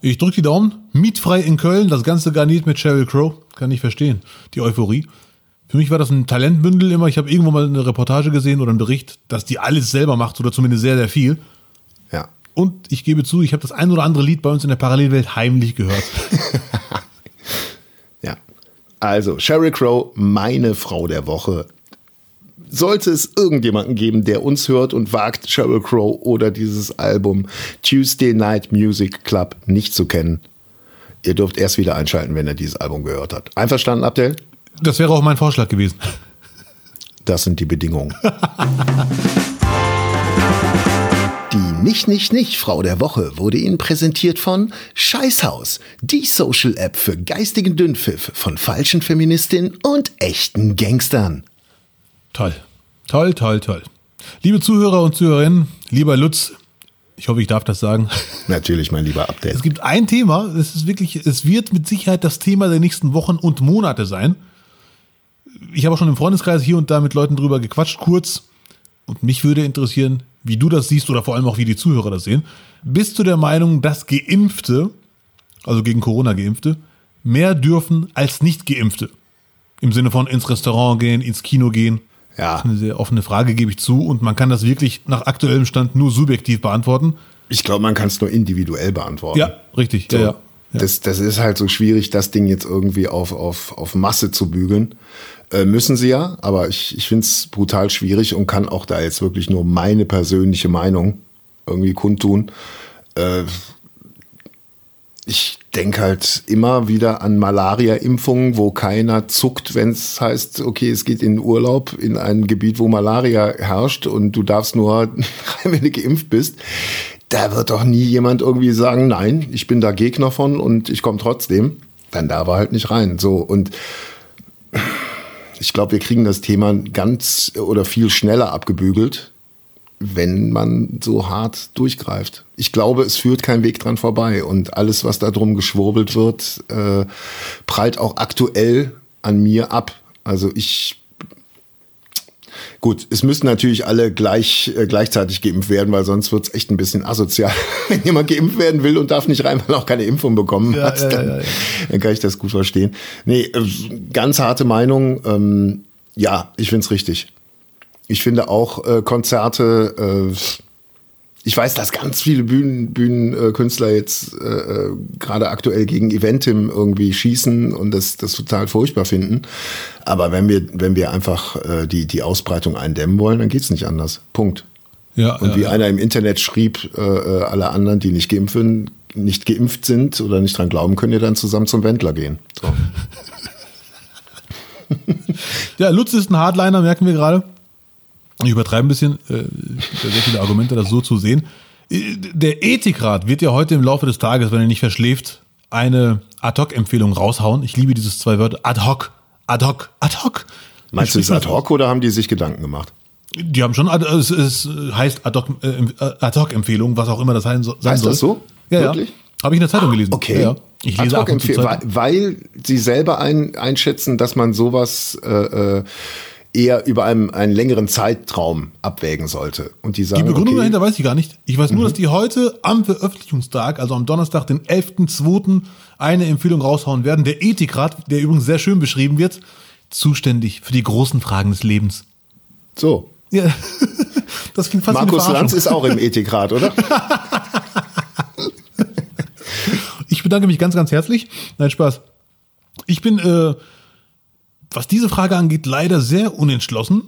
Ich drücke die Daumen. Mietfrei in Köln, das Ganze garniert mit Sheryl Crow. Kann ich verstehen. Die Euphorie. Für mich war das ein Talentbündel immer. Ich habe irgendwo mal eine Reportage gesehen oder einen Bericht, dass die alles selber macht oder zumindest sehr, sehr viel. Ja. Und ich gebe zu, ich habe das ein oder andere Lied bei uns in der Parallelwelt heimlich gehört. Ja. Also, Sheryl Crow, meine Frau der Woche. Sollte es irgendjemanden geben, der uns hört und wagt, Sheryl Crow oder dieses Album Tuesday Night Music Club nicht zu kennen, ihr dürft erst wieder einschalten, wenn ihr dieses Album gehört habt. Einverstanden, Abdel? Das wäre auch mein Vorschlag gewesen. Das sind die Bedingungen. Die Nicht, Nicht, Nicht Frau der Woche wurde Ihnen präsentiert von Scheißhaus, die Social-App für geistigen Dünnpfiff von falschen Feministinnen und echten Gangstern. Toll. Toll, toll, toll. Liebe Zuhörer und Zuhörerinnen, lieber Lutz, ich hoffe, ich darf das sagen. Natürlich, mein lieber Abdel. Es gibt ein Thema, es ist wirklich, es wird mit Sicherheit das Thema der nächsten Wochen und Monate sein. Ich habe auch schon im Freundeskreis hier und da mit Leuten drüber gequatscht, kurz. Und mich würde interessieren, wie du das siehst oder vor allem auch wie die Zuhörer das sehen. Bist du der Meinung, dass Geimpfte, also gegen Corona Geimpfte, mehr dürfen als nicht Geimpfte? Im Sinne von ins Restaurant gehen, ins Kino gehen? Ja. Das ist eine sehr offene Frage, gebe ich zu. Und man kann das wirklich nach aktuellem Stand nur subjektiv beantworten. Ich glaube, man kann es nur individuell beantworten. Ja, richtig. So. Ja, ja. Das, das ist halt so schwierig, das Ding jetzt irgendwie auf, auf, auf Masse zu bügeln. Äh, müssen sie ja, aber ich, ich finde es brutal schwierig und kann auch da jetzt wirklich nur meine persönliche Meinung irgendwie kundtun. Äh, ich denke halt immer wieder an Malaria-Impfungen, wo keiner zuckt, wenn es heißt, okay, es geht in Urlaub in ein Gebiet, wo Malaria herrscht und du darfst nur wenn du geimpft bist. Da wird doch nie jemand irgendwie sagen, nein, ich bin da Gegner von und ich komme trotzdem. Dann darf er halt nicht rein. So und ich glaube, wir kriegen das Thema ganz oder viel schneller abgebügelt, wenn man so hart durchgreift. Ich glaube, es führt kein Weg dran vorbei und alles, was da drum geschwurbelt wird, äh, prallt auch aktuell an mir ab. Also ich Gut, es müssen natürlich alle gleich, äh, gleichzeitig geimpft werden, weil sonst wird's echt ein bisschen asozial. Wenn jemand geimpft werden will und darf nicht rein, weil er auch keine Impfung bekommen Ja, hat, dann, ja, ja. dann kann ich das gut verstehen. Nee, äh, ganz harte Meinung. Ähm, ja, ich find's richtig. Ich finde auch äh, Konzerte, äh, ich weiß, dass ganz viele Bühnen, Bühnenkünstler jetzt äh, äh, gerade aktuell gegen Eventim irgendwie schießen und das, das total furchtbar finden. Aber wenn wir, wenn wir einfach äh, die, die Ausbreitung eindämmen wollen, dann geht's nicht anders. Punkt. Ja, Und ja, wie ja. einer im Internet schrieb, äh, äh, alle anderen, die nicht geimpft, sind, nicht geimpft sind oder nicht dran glauben, können ja dann zusammen zum Wendler gehen. So. Ja, Lutz ist ein Hardliner, merken wir gerade. Ich übertreibe ein bisschen, äh, sehr viele Argumente, das so zu sehen. Äh, Der Ethikrat wird ja heute im Laufe des Tages, wenn er nicht verschläft, eine Ad-Hoc-Empfehlung raushauen. Ich liebe dieses zwei Wörter. Ad hoc, ad hoc, ad hoc. Meinst du, es ist spricht ad man hoc oder haben die sich Gedanken gemacht? Die haben schon, ad- es, es heißt Ad hoc, äh, was auch immer das sein, so- sein Heißt soll. das so? Ja, Wirklich? ja. Habe ich in der Zeitung gelesen. Okay. Ja. Ich lese ab und zu Ad-hoc-Empfehl- Zeitung. weil, weil sie selber ein, einschätzen, dass man sowas äh, äh, eher über einen, einen längeren Zeitraum abwägen sollte. Und die sagen, Die Begründung okay, Mhm. dahinter weiß ich gar nicht. Ich weiß nur, dass die heute am Veröffentlichungstag, also am Donnerstag, den 11.02., eine Empfehlung raushauen werden. Der Ethikrat, der übrigens sehr schön beschrieben wird, zuständig für die großen Fragen des Lebens. so. Ja, das klingt fast Markus Lanz ist auch im Ethikrat, oder? Ich bedanke mich ganz, ganz herzlich. Nein, Spaß. Ich bin, äh, was diese Frage angeht, leider sehr unentschlossen.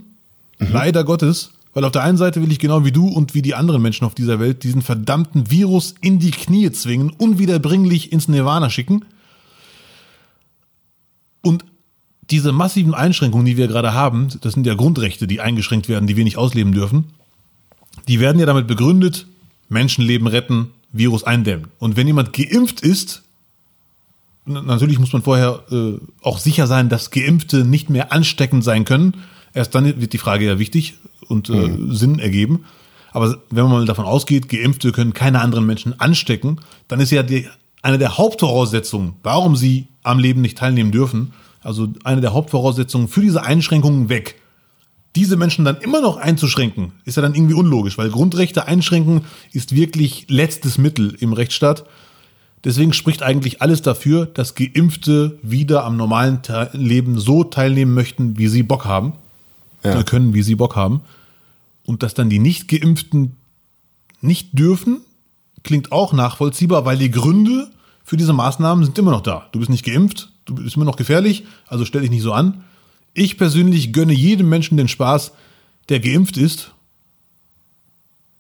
Mhm. Leider Gottes. Weil auf der einen Seite will ich genau wie du und wie die anderen Menschen auf dieser Welt diesen verdammten Virus in die Knie zwingen, unwiederbringlich ins Nirvana schicken. Und diese massiven Einschränkungen, die wir gerade haben, das sind ja Grundrechte, die eingeschränkt werden, die wir nicht ausleben dürfen, die werden ja damit begründet, Menschenleben retten, Virus eindämmen. Und wenn jemand geimpft ist, natürlich muss man vorher äh, auch sicher sein, dass Geimpfte nicht mehr ansteckend sein können. Erst dann wird die Frage ja wichtig und äh, mhm. Sinn ergeben. Aber wenn man mal davon ausgeht, Geimpfte können keine anderen Menschen anstecken, dann ist ja die, eine der Hauptvoraussetzungen, warum sie am Leben nicht teilnehmen dürfen, also eine der Hauptvoraussetzungen für diese Einschränkungen weg. Diese Menschen dann immer noch einzuschränken, ist ja dann irgendwie unlogisch, weil Grundrechte einschränken ist wirklich letztes Mittel im Rechtsstaat. Deswegen spricht eigentlich alles dafür, dass Geimpfte wieder am normalen Leben so teilnehmen möchten, wie sie Bock haben. Ja. Können, wie sie Bock haben. Und dass dann die Nicht-Geimpften nicht dürfen, klingt auch nachvollziehbar, weil die Gründe für diese Maßnahmen sind immer noch da. Du bist nicht geimpft, du bist immer noch gefährlich, also stell dich nicht so an. Ich persönlich gönne jedem Menschen den Spaß, der geimpft ist.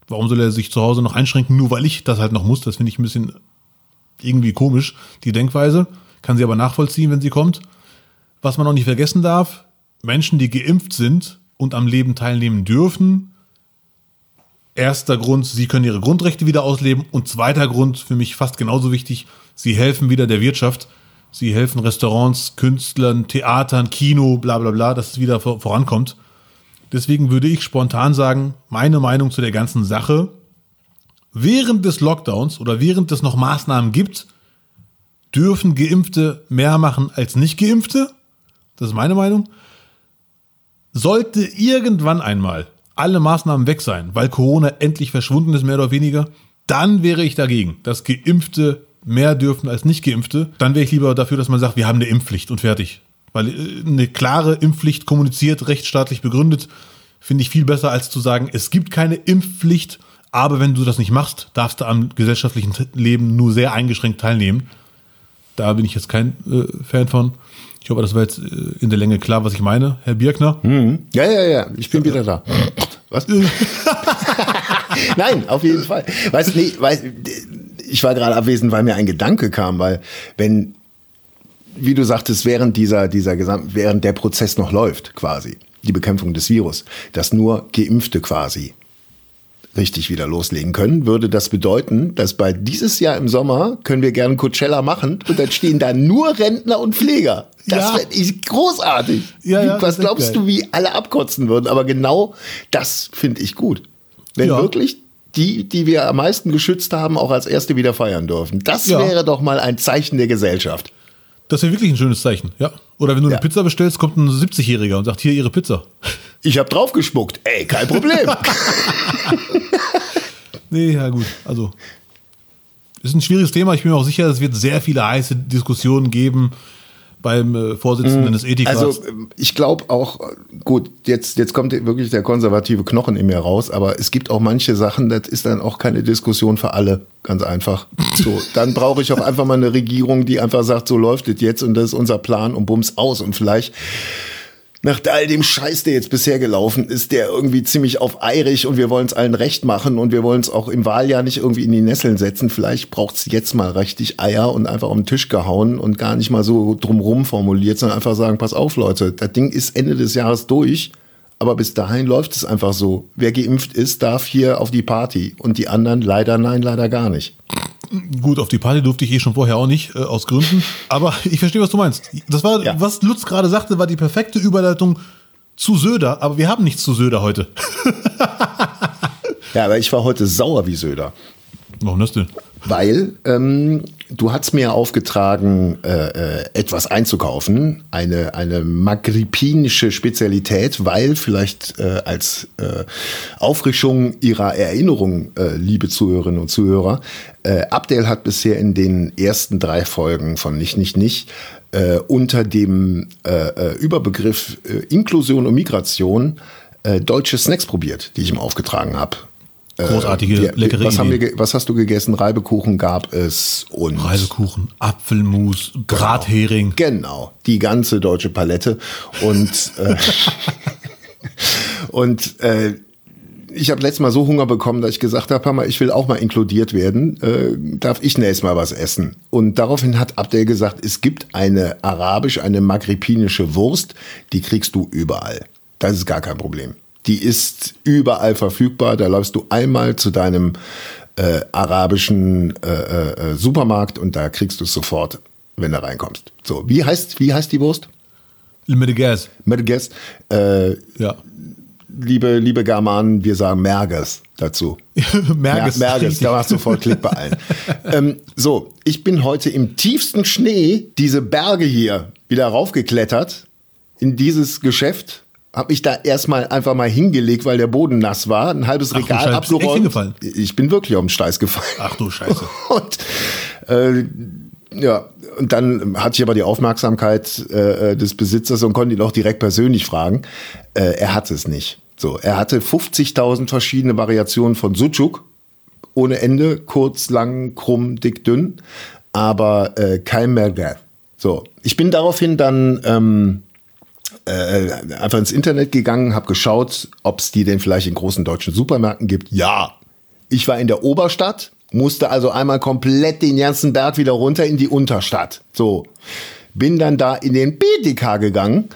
Warum soll er sich zu Hause noch einschränken, nur weil ich das halt noch muss? Das finde ich ein bisschen irgendwie komisch, die Denkweise. Kann sie aber nachvollziehen, wenn sie kommt. Was man noch nicht vergessen darf, Menschen, die geimpft sind und am Leben teilnehmen dürfen, erster Grund, sie können ihre Grundrechte wieder ausleben und zweiter Grund, für mich fast genauso wichtig, sie helfen wieder der Wirtschaft. Sie helfen Restaurants, Künstlern, Theatern, Kino, bla bla bla, dass es wieder vorankommt. Deswegen würde ich spontan sagen, meine Meinung zu der ganzen Sache, während des Lockdowns oder während es noch Maßnahmen gibt, dürfen Geimpfte mehr machen als Nicht-Geimpfte. Das ist meine Meinung. Sollte irgendwann einmal alle Maßnahmen weg sein, weil Corona endlich verschwunden ist, mehr oder weniger, dann wäre ich dagegen, dass Geimpfte mehr dürfen als Nicht-Geimpfte. Dann wäre ich lieber dafür, dass man sagt, wir haben eine Impfpflicht und fertig. Weil äh, eine klare Impfpflicht kommuniziert, rechtsstaatlich begründet, finde ich viel besser, als zu sagen, es gibt keine Impfpflicht, aber wenn du das nicht machst, darfst du am gesellschaftlichen Leben nur sehr eingeschränkt teilnehmen. Da bin ich jetzt kein äh, Fan von. Ich hoffe, das war jetzt äh, in der Länge klar, was ich meine, Herr Birkner. Mhm. Ja, ja, ja, ich bin wieder da. Was? Nein, auf jeden Fall. Weißt nee, weißt, ich war gerade abwesend, weil mir ein Gedanke kam, weil wenn, wie du sagtest, während dieser, dieser Gesamt, während der Prozess noch läuft, quasi, die Bekämpfung des Virus, dass nur Geimpfte quasi richtig wieder loslegen können, würde das bedeuten, dass bei dieses Jahr im Sommer können wir gerne Coachella machen und dann stehen da nur Rentner und Pfleger. Das ja. ich großartig. Ja, ja, Was glaubst du, wie alle abkotzen würden? Aber genau das finde ich gut. Wenn ja. wirklich die, die wir am meisten geschützt haben, auch als erste wieder feiern dürfen. Das ja. wäre doch mal ein Zeichen der Gesellschaft. Das wäre wirklich ein schönes Zeichen, ja. Oder wenn du eine Pizza bestellst, kommt ein 70-Jähriger und sagt, hier Ihre Pizza. Ich habe drauf gespuckt. Ey, kein Problem. nee, ja gut. Also, ist ein schwieriges Thema. Ich bin mir auch sicher, es wird sehr viele heiße Diskussionen geben beim äh, Vorsitzenden mhm. des Ethikrats. Also ich glaube auch, gut, jetzt, jetzt kommt wirklich der konservative Knochen in mir raus, aber es gibt auch manche Sachen, das ist dann auch keine Diskussion für alle, ganz einfach. So, dann brauche ich auch einfach mal eine Regierung, die einfach sagt, so läuft es jetzt und das ist unser Plan und bums aus und vielleicht nach all dem Scheiß, der jetzt bisher gelaufen ist, der irgendwie ziemlich auf eirig und wir wollen es allen recht machen und wir wollen es auch im Wahljahr nicht irgendwie in die Nesseln setzen. Vielleicht braucht es jetzt mal richtig Eier und einfach auf den Tisch gehauen und gar nicht mal so drumrum formuliert, sondern einfach sagen, pass auf Leute, das Ding ist Ende des Jahres durch, aber bis dahin läuft es einfach so. Wer geimpft ist, darf hier auf die Party und die anderen leider nein, leider gar nicht. Gut, auf die Party durfte ich eh schon vorher auch nicht, äh, aus Gründen. Aber ich verstehe, was du meinst. Das war, ja. was Lutz gerade sagte, war die perfekte Überleitung zu Söder, aber wir haben nichts zu Söder heute. ja, aber ich war heute sauer wie Söder. Warum das denn? Weil ähm, du hast mir aufgetragen, äh, äh, etwas einzukaufen, eine, eine magripinische Spezialität, weil vielleicht äh, als äh, Auffrischung ihrer Erinnerung, äh, liebe Zuhörerinnen und Zuhörer, äh, Abdel hat bisher in den ersten drei Folgen von Nicht, Nicht, Nicht äh, unter dem äh, äh Überbegriff äh, Inklusion und Migration äh, deutsche Snacks probiert, die ich ihm aufgetragen habe. Großartige, wir- leckere was, haben wir, was hast du gegessen? Reibekuchen gab es und Reisekuchen, Apfelmus, Brathering. Genau, die ganze deutsche Palette. Und, äh, und äh, ich habe letztes Mal so Hunger bekommen, dass ich gesagt habe, ich will auch mal inkludiert werden. Äh, darf ich nächstes Mal was essen? Und daraufhin hat Abdel gesagt, es gibt eine arabisch, eine maghrebinische Wurst, die kriegst du überall. Das ist gar kein Problem. Die ist überall verfügbar. Da läufst du einmal zu deinem äh, arabischen äh, äh, Supermarkt und da kriegst du es sofort, wenn du reinkommst. So, wie heißt, wie heißt die Wurst? Gas. Merges. Äh, Ja. liebe, liebe Germanen, wir sagen Merges dazu. Merges. Mer- Merges, da machst du voll Klick bei allen. ähm, so, ich bin heute im tiefsten Schnee diese Berge hier wieder raufgeklettert in dieses Geschäft. Hab mich da erstmal einfach mal hingelegt, weil der Boden nass war, ein halbes Ach Regal echt abgeräumt. Ich bin wirklich auf den Steiß gefallen. Ach du Scheiße. Und äh, ja, und dann hatte ich aber die Aufmerksamkeit äh, des Besitzers und konnte ihn auch direkt persönlich fragen. Äh, er hatte es nicht. So, er hatte 50.000 verschiedene Variationen von Sucuk, ohne Ende, kurz, lang, krumm, dick, dünn, aber äh, kein Merger. So, ich bin daraufhin dann ähm, äh, einfach ins Internet gegangen, habe geschaut, ob es die denn vielleicht in großen deutschen Supermärkten gibt. Ja, ich war in der Oberstadt, musste also einmal komplett den ganzen Berg wieder runter in die Unterstadt. So, bin dann da in den BDK gegangen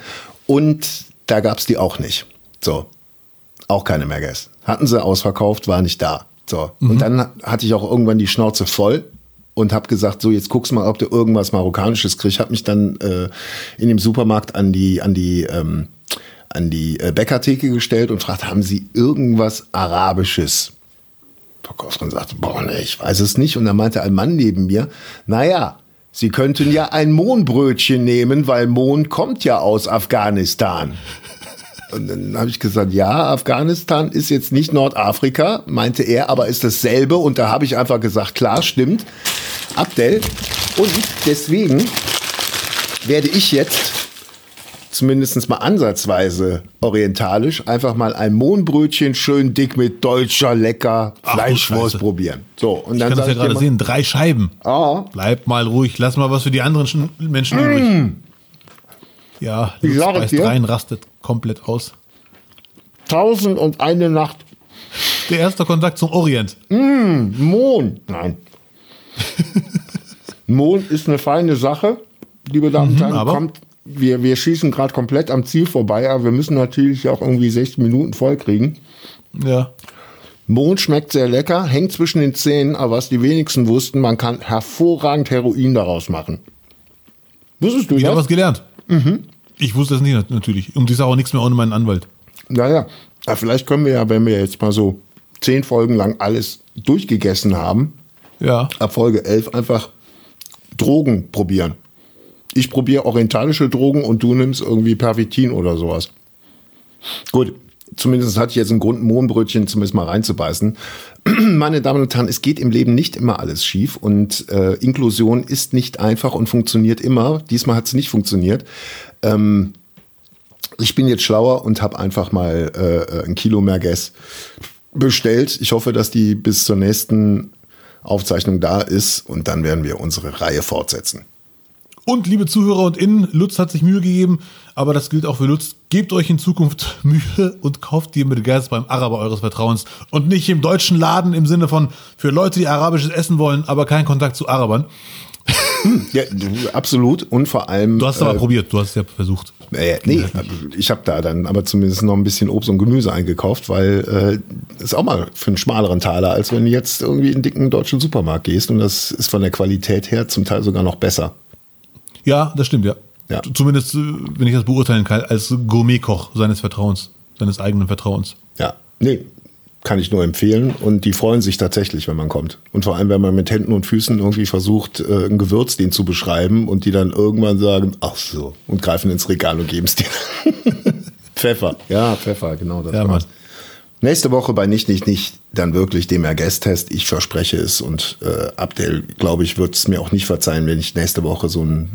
und da gab's die auch nicht. So, auch keine Merges. Hatten sie ausverkauft, war nicht da. So, und dann hatte ich auch irgendwann die Schnauze voll und habe gesagt, so jetzt guckst mal, ob du irgendwas Marokkanisches kriegst. Hab mich dann äh, in dem Supermarkt an die an die ähm, an die äh, Bäckertheke gestellt und fragt, haben Sie irgendwas Arabisches? Verkäuferin sagte, boah, nee, ich weiß es nicht. Und dann meinte ein Mann neben mir, naja, Sie könnten ja ein Mohnbrötchen nehmen, weil Mohn kommt ja aus Afghanistan. Und dann habe ich gesagt, ja, Afghanistan ist jetzt nicht Nordafrika, meinte er, aber ist dasselbe. Und da habe ich einfach gesagt, klar, stimmt. Abdel. Und deswegen werde ich jetzt zumindest mal ansatzweise orientalisch einfach mal ein Mohnbrötchen schön dick mit deutscher lecker Ach Fleischwurst probieren. So, und Ich dann kann das ja ich gerade sehen. Drei Scheiben. Ah, Bleib mal ruhig. Lass mal was für die anderen Sch- Menschen übrig. Ja, Ich sage beißt dir. rein, rastet komplett aus. tausend und eine Nacht Der erste Kontakt zum Orient. Mohn. Nein. Mohn ist eine feine Sache, liebe Damen und Herren. aber? Kommt, wir, wir schießen gerade komplett am Ziel vorbei, aber wir müssen natürlich auch irgendwie 60 Minuten voll kriegen. Ja. Mohn schmeckt sehr lecker, hängt zwischen den Zähnen, aber was die wenigsten wussten, man kann hervorragend Heroin daraus machen. Wusstest du Ich habe das? was gelernt. Ich wusste es nicht nat- natürlich. Und ich sage auch nichts mehr ohne meinen Anwalt. Naja, ja, vielleicht können wir ja, wenn wir jetzt mal so zehn Folgen lang alles durchgegessen haben, Ja. ab Folge 11 einfach Drogen probieren. Ich probiere orientalische Drogen und du nimmst irgendwie Pervitin oder sowas. Gut, zumindest hatte ich jetzt einen Grund, ein Mohnbrötchen zumindest mal reinzubeißen. Meine Damen und Herren, es geht im Leben nicht immer alles schief und äh, Inklusion ist nicht einfach und funktioniert immer. Diesmal hat es nicht funktioniert. Ähm, ich bin jetzt schlauer und habe einfach mal äh, ein Kilo Merguez bestellt. Ich hoffe, dass die bis zur nächsten Aufzeichnung da ist und dann werden wir unsere Reihe fortsetzen. Und liebe Zuhörer und Innen, Lutz hat sich Mühe gegeben, aber das gilt auch für Lutz. Gebt euch in Zukunft Mühe und kauft die mit Gas beim Araber eures Vertrauens und nicht im deutschen Laden im Sinne von für Leute, die arabisches essen wollen, aber keinen Kontakt zu Arabern. Ja, absolut und vor allem. Du hast aber probiert, du hast ja versucht. Äh, nee, ich habe da dann aber zumindest noch ein bisschen Obst und Gemüse eingekauft, weil äh, ist auch mal für einen schmaleren Taler, als wenn du jetzt irgendwie in einen dicken deutschen Supermarkt gehst und das ist von der Qualität her zum Teil sogar noch besser. Ja, das stimmt, ja. Ja. Zumindest, äh, wenn ich das beurteilen kann, als Gourmetkoch seines Vertrauens, seines eigenen Vertrauens. Ja, nee, kann ich nur empfehlen und die freuen sich tatsächlich, wenn man kommt. Und vor allem, wenn man mit Händen und Füßen irgendwie versucht, äh, ein Gewürz den zu beschreiben und die dann irgendwann sagen, ach so, und greifen ins Regal und geben es dir. Pfeffer. Ja, Pfeffer, genau das. Ja, war's. Mann. Nächste Woche bei Nicht, Nicht, Nicht dann wirklich dem Ergesttest. Ich verspreche es und äh, Abdel, glaube ich, wird es mir auch nicht verzeihen, wenn ich nächste Woche so ein,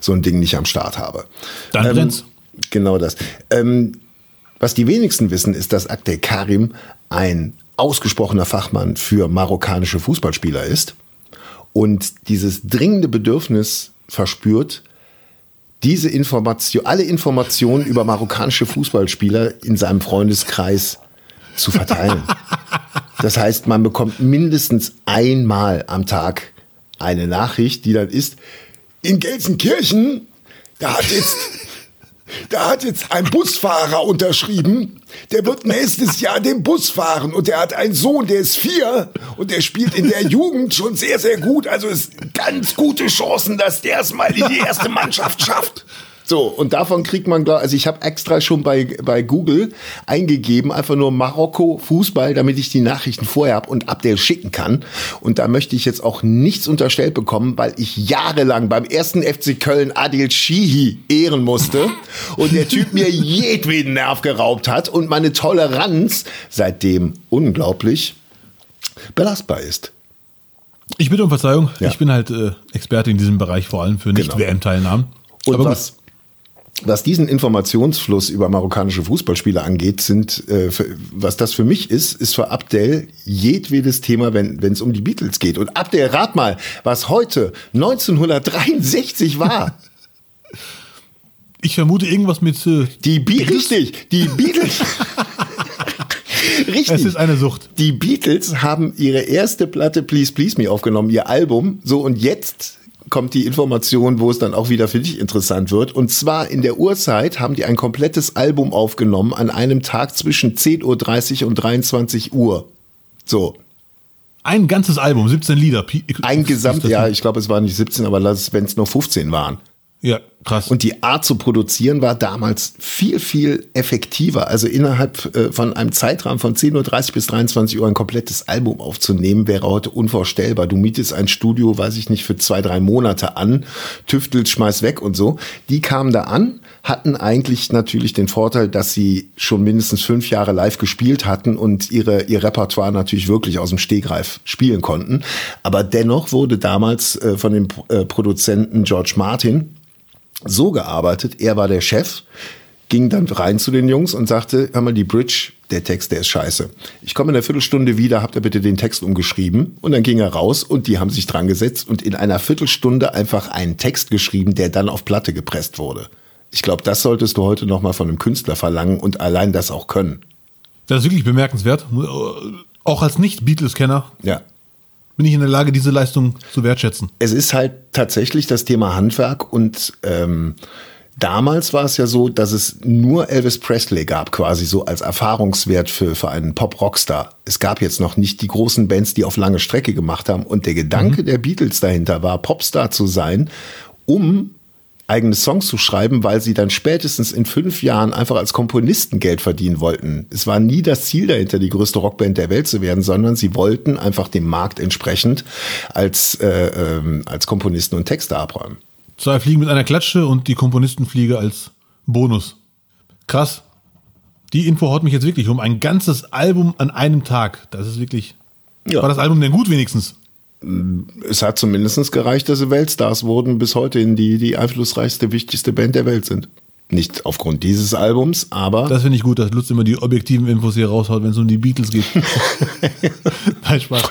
so ein Ding nicht am Start habe. Dann brennt's. Genau das. Ähm, was die wenigsten wissen, ist, dass Abdel Karim ein ausgesprochener Fachmann für marokkanische Fußballspieler ist und dieses dringende Bedürfnis verspürt, diese Information, alle Informationen über marokkanische Fußballspieler in seinem Freundeskreis zu verteilen. Das heißt, man bekommt mindestens einmal am Tag eine Nachricht, die dann ist, in Gelsenkirchen, da hat jetzt da hat jetzt ein Busfahrer unterschrieben, der wird nächstes Jahr den Bus fahren und der hat einen Sohn, der ist vier und der spielt in der Jugend schon sehr, sehr gut. Also es ganz gute Chancen, dass der es mal in die erste Mannschaft schafft. So, und davon kriegt man, also ich habe extra schon bei, bei Google eingegeben, einfach nur Marokko Fußball, damit ich die Nachrichten vorher habe und Abdel schicken kann. Und da möchte ich jetzt auch nichts unterstellt bekommen, weil ich jahrelang beim ersten FC Köln Adil Shihi ehren musste und der Typ mir jedweden Nerv geraubt hat und meine Toleranz seitdem unglaublich belastbar ist. Ich bitte um Verzeihung, ja. ich bin halt äh, Experte in diesem Bereich, vor allem für genau. Nicht-WM-Teilnahmen. Und Aber was, was diesen Informationsfluss über marokkanische Fußballspieler angeht, sind, äh, für, was das für mich ist, ist für Abdel jedwedes Thema, wenn es um die Beatles geht. Und Abdel, rat mal, was heute 1963 war. Ich vermute irgendwas mit äh, die Beatles. Richtig, die Beatles. Richtig. Es ist eine Sucht. Die Beatles haben ihre erste Platte Please Please Me aufgenommen, ihr Album. So und jetzt kommt die Information, wo es dann auch wieder für dich interessant wird. Und zwar in der Uhrzeit haben die ein komplettes Album aufgenommen an einem Tag zwischen 10.30 Uhr und 23 Uhr. So. Ein ganzes Album, 17 Lieder. Ein Gesamt, ja, ich glaube, es waren nicht 17, aber wenn es nur 15 waren. Ja, krass. Und die Art zu produzieren war damals viel, viel effektiver. Also innerhalb äh, von einem Zeitrahmen von 10.30 Uhr bis 23 Uhr ein komplettes Album aufzunehmen, wäre heute unvorstellbar. Du mietest ein Studio, weiß ich nicht, für zwei, drei Monate an, tüftelst, schmeiß weg und so. Die kamen da an, hatten eigentlich natürlich den Vorteil, dass sie schon mindestens fünf Jahre live gespielt hatten und ihre, ihr Repertoire natürlich wirklich aus dem Stegreif spielen konnten. Aber dennoch wurde damals äh, von dem äh, Produzenten George Martin so gearbeitet, er war der Chef, ging dann rein zu den Jungs und sagte, hör mal, die Bridge, der Text, der ist scheiße. Ich komme in einer Viertelstunde wieder, habt ihr bitte den Text umgeschrieben? Und dann ging er raus und die haben sich dran gesetzt und in einer Viertelstunde einfach einen Text geschrieben, der dann auf Platte gepresst wurde. Ich glaube, das solltest du heute nochmal von einem Künstler verlangen und allein das auch können. Das ist wirklich bemerkenswert. Auch als Nicht-Beatles-Kenner. Ja bin ich in der Lage, diese Leistung zu wertschätzen. Es ist halt tatsächlich das Thema Handwerk und ähm, damals war es ja so, dass es nur Elvis Presley gab, quasi so als Erfahrungswert für, für einen Pop-Rockstar. Es gab jetzt noch nicht die großen Bands, die auf lange Strecke gemacht haben. Und der Gedanke mhm. der Beatles dahinter war, Popstar zu sein, um eigene Songs zu schreiben, weil sie dann spätestens in fünf Jahren einfach als Komponisten Geld verdienen wollten. Es war nie das Ziel dahinter, die größte Rockband der Welt zu werden, sondern sie wollten einfach dem Markt entsprechend als, äh, ähm, als Komponisten und Texte abräumen. Zwei Fliegen mit einer Klatsche und die Komponistenfliege als Bonus. Krass. Die Info haut mich jetzt wirklich um. Ein ganzes Album an einem Tag. Das ist wirklich. Ja. War das Album denn gut wenigstens? Es hat zumindest gereicht, dass sie Weltstars wurden, bis heute in die, die einflussreichste, wichtigste Band der Welt sind. Nicht aufgrund dieses Albums, aber. Das finde ich gut, dass Lutz immer die objektiven Infos hier raushaut, wenn es um die Beatles geht. Nein, Spaß.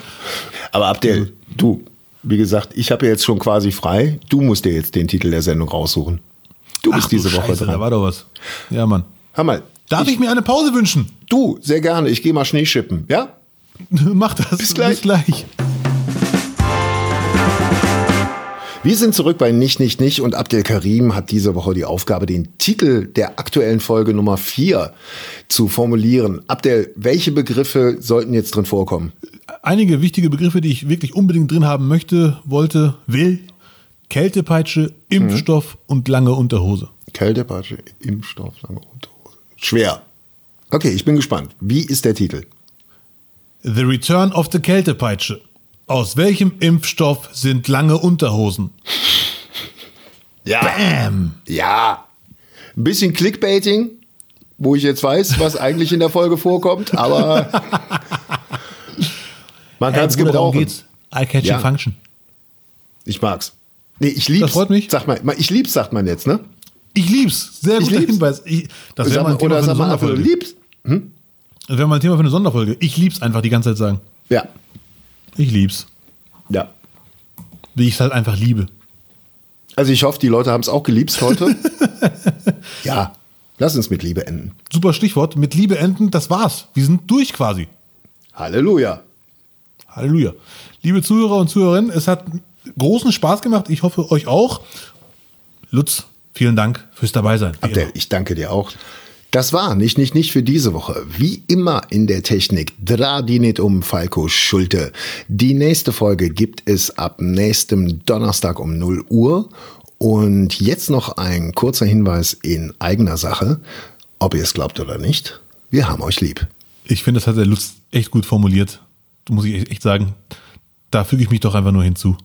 Aber Abdel, du, wie gesagt, ich habe ja jetzt schon quasi frei. Du musst dir jetzt den Titel der Sendung raussuchen. Du bist Ach, diese Woche Scheiße, dran. Da war doch was. Ja, Mann. Hör mal. Darf ich, ich mir eine Pause wünschen? Du, sehr gerne. Ich gehe mal Schnee schippen, ja? Mach das. Bis gleich. Bis gleich. Wir sind zurück bei Nicht, Nicht, Nicht und Abdel Karim hat diese Woche die Aufgabe, den Titel der aktuellen Folge Nummer 4 zu formulieren. Abdel, welche Begriffe sollten jetzt drin vorkommen? Einige wichtige Begriffe, die ich wirklich unbedingt drin haben möchte, wollte, will. Kältepeitsche, Impfstoff mhm. und lange Unterhose. Kältepeitsche, Impfstoff, lange Unterhose. Schwer. Okay, ich bin gespannt. Wie ist der Titel? The Return of the Kältepeitsche. Aus welchem Impfstoff sind lange Unterhosen? Ja. Bam. Ja. Ein bisschen Clickbaiting, wo ich jetzt weiß, was eigentlich in der Folge vorkommt, aber man kann es gebrauchen. Geht's. Eye-catching ja. Function. Ich mag's. Nee, ich lieb's. Das freut mich. Sag mal, ich lieb's, sagt man jetzt, ne? Ich lieb's. Sehr guter Hinweis. Ich, das wäre mal ein Thema oder sag mal, du liebst. Hm? Das wäre mal ein Thema für eine Sonderfolge. Ich lieb's einfach die ganze Zeit sagen. Ja. Ich lieb's. Ja. Wie ich es halt einfach liebe. Also ich hoffe, die Leute haben es auch geliebt heute. ja. Lass uns mit Liebe enden. Super Stichwort. Mit Liebe enden, das war's. Wir sind durch quasi. Halleluja. Halleluja. Liebe Zuhörer und Zuhörerinnen, es hat großen Spaß gemacht. Ich hoffe, euch auch. Lutz, vielen Dank fürs Dabeisein. Abdel, ich danke dir auch. Das war nicht, nicht, nicht für diese Woche. Wie immer in der Technik, Dradinit um Falco Schulte. Die nächste Folge gibt es ab nächstem Donnerstag um 0 Uhr. Und jetzt noch ein kurzer Hinweis in eigener Sache. Ob ihr es glaubt oder nicht, wir haben euch lieb. Ich finde, das hat der Lutz echt gut formuliert. Muss ich echt sagen. Da füge ich mich doch einfach nur hinzu.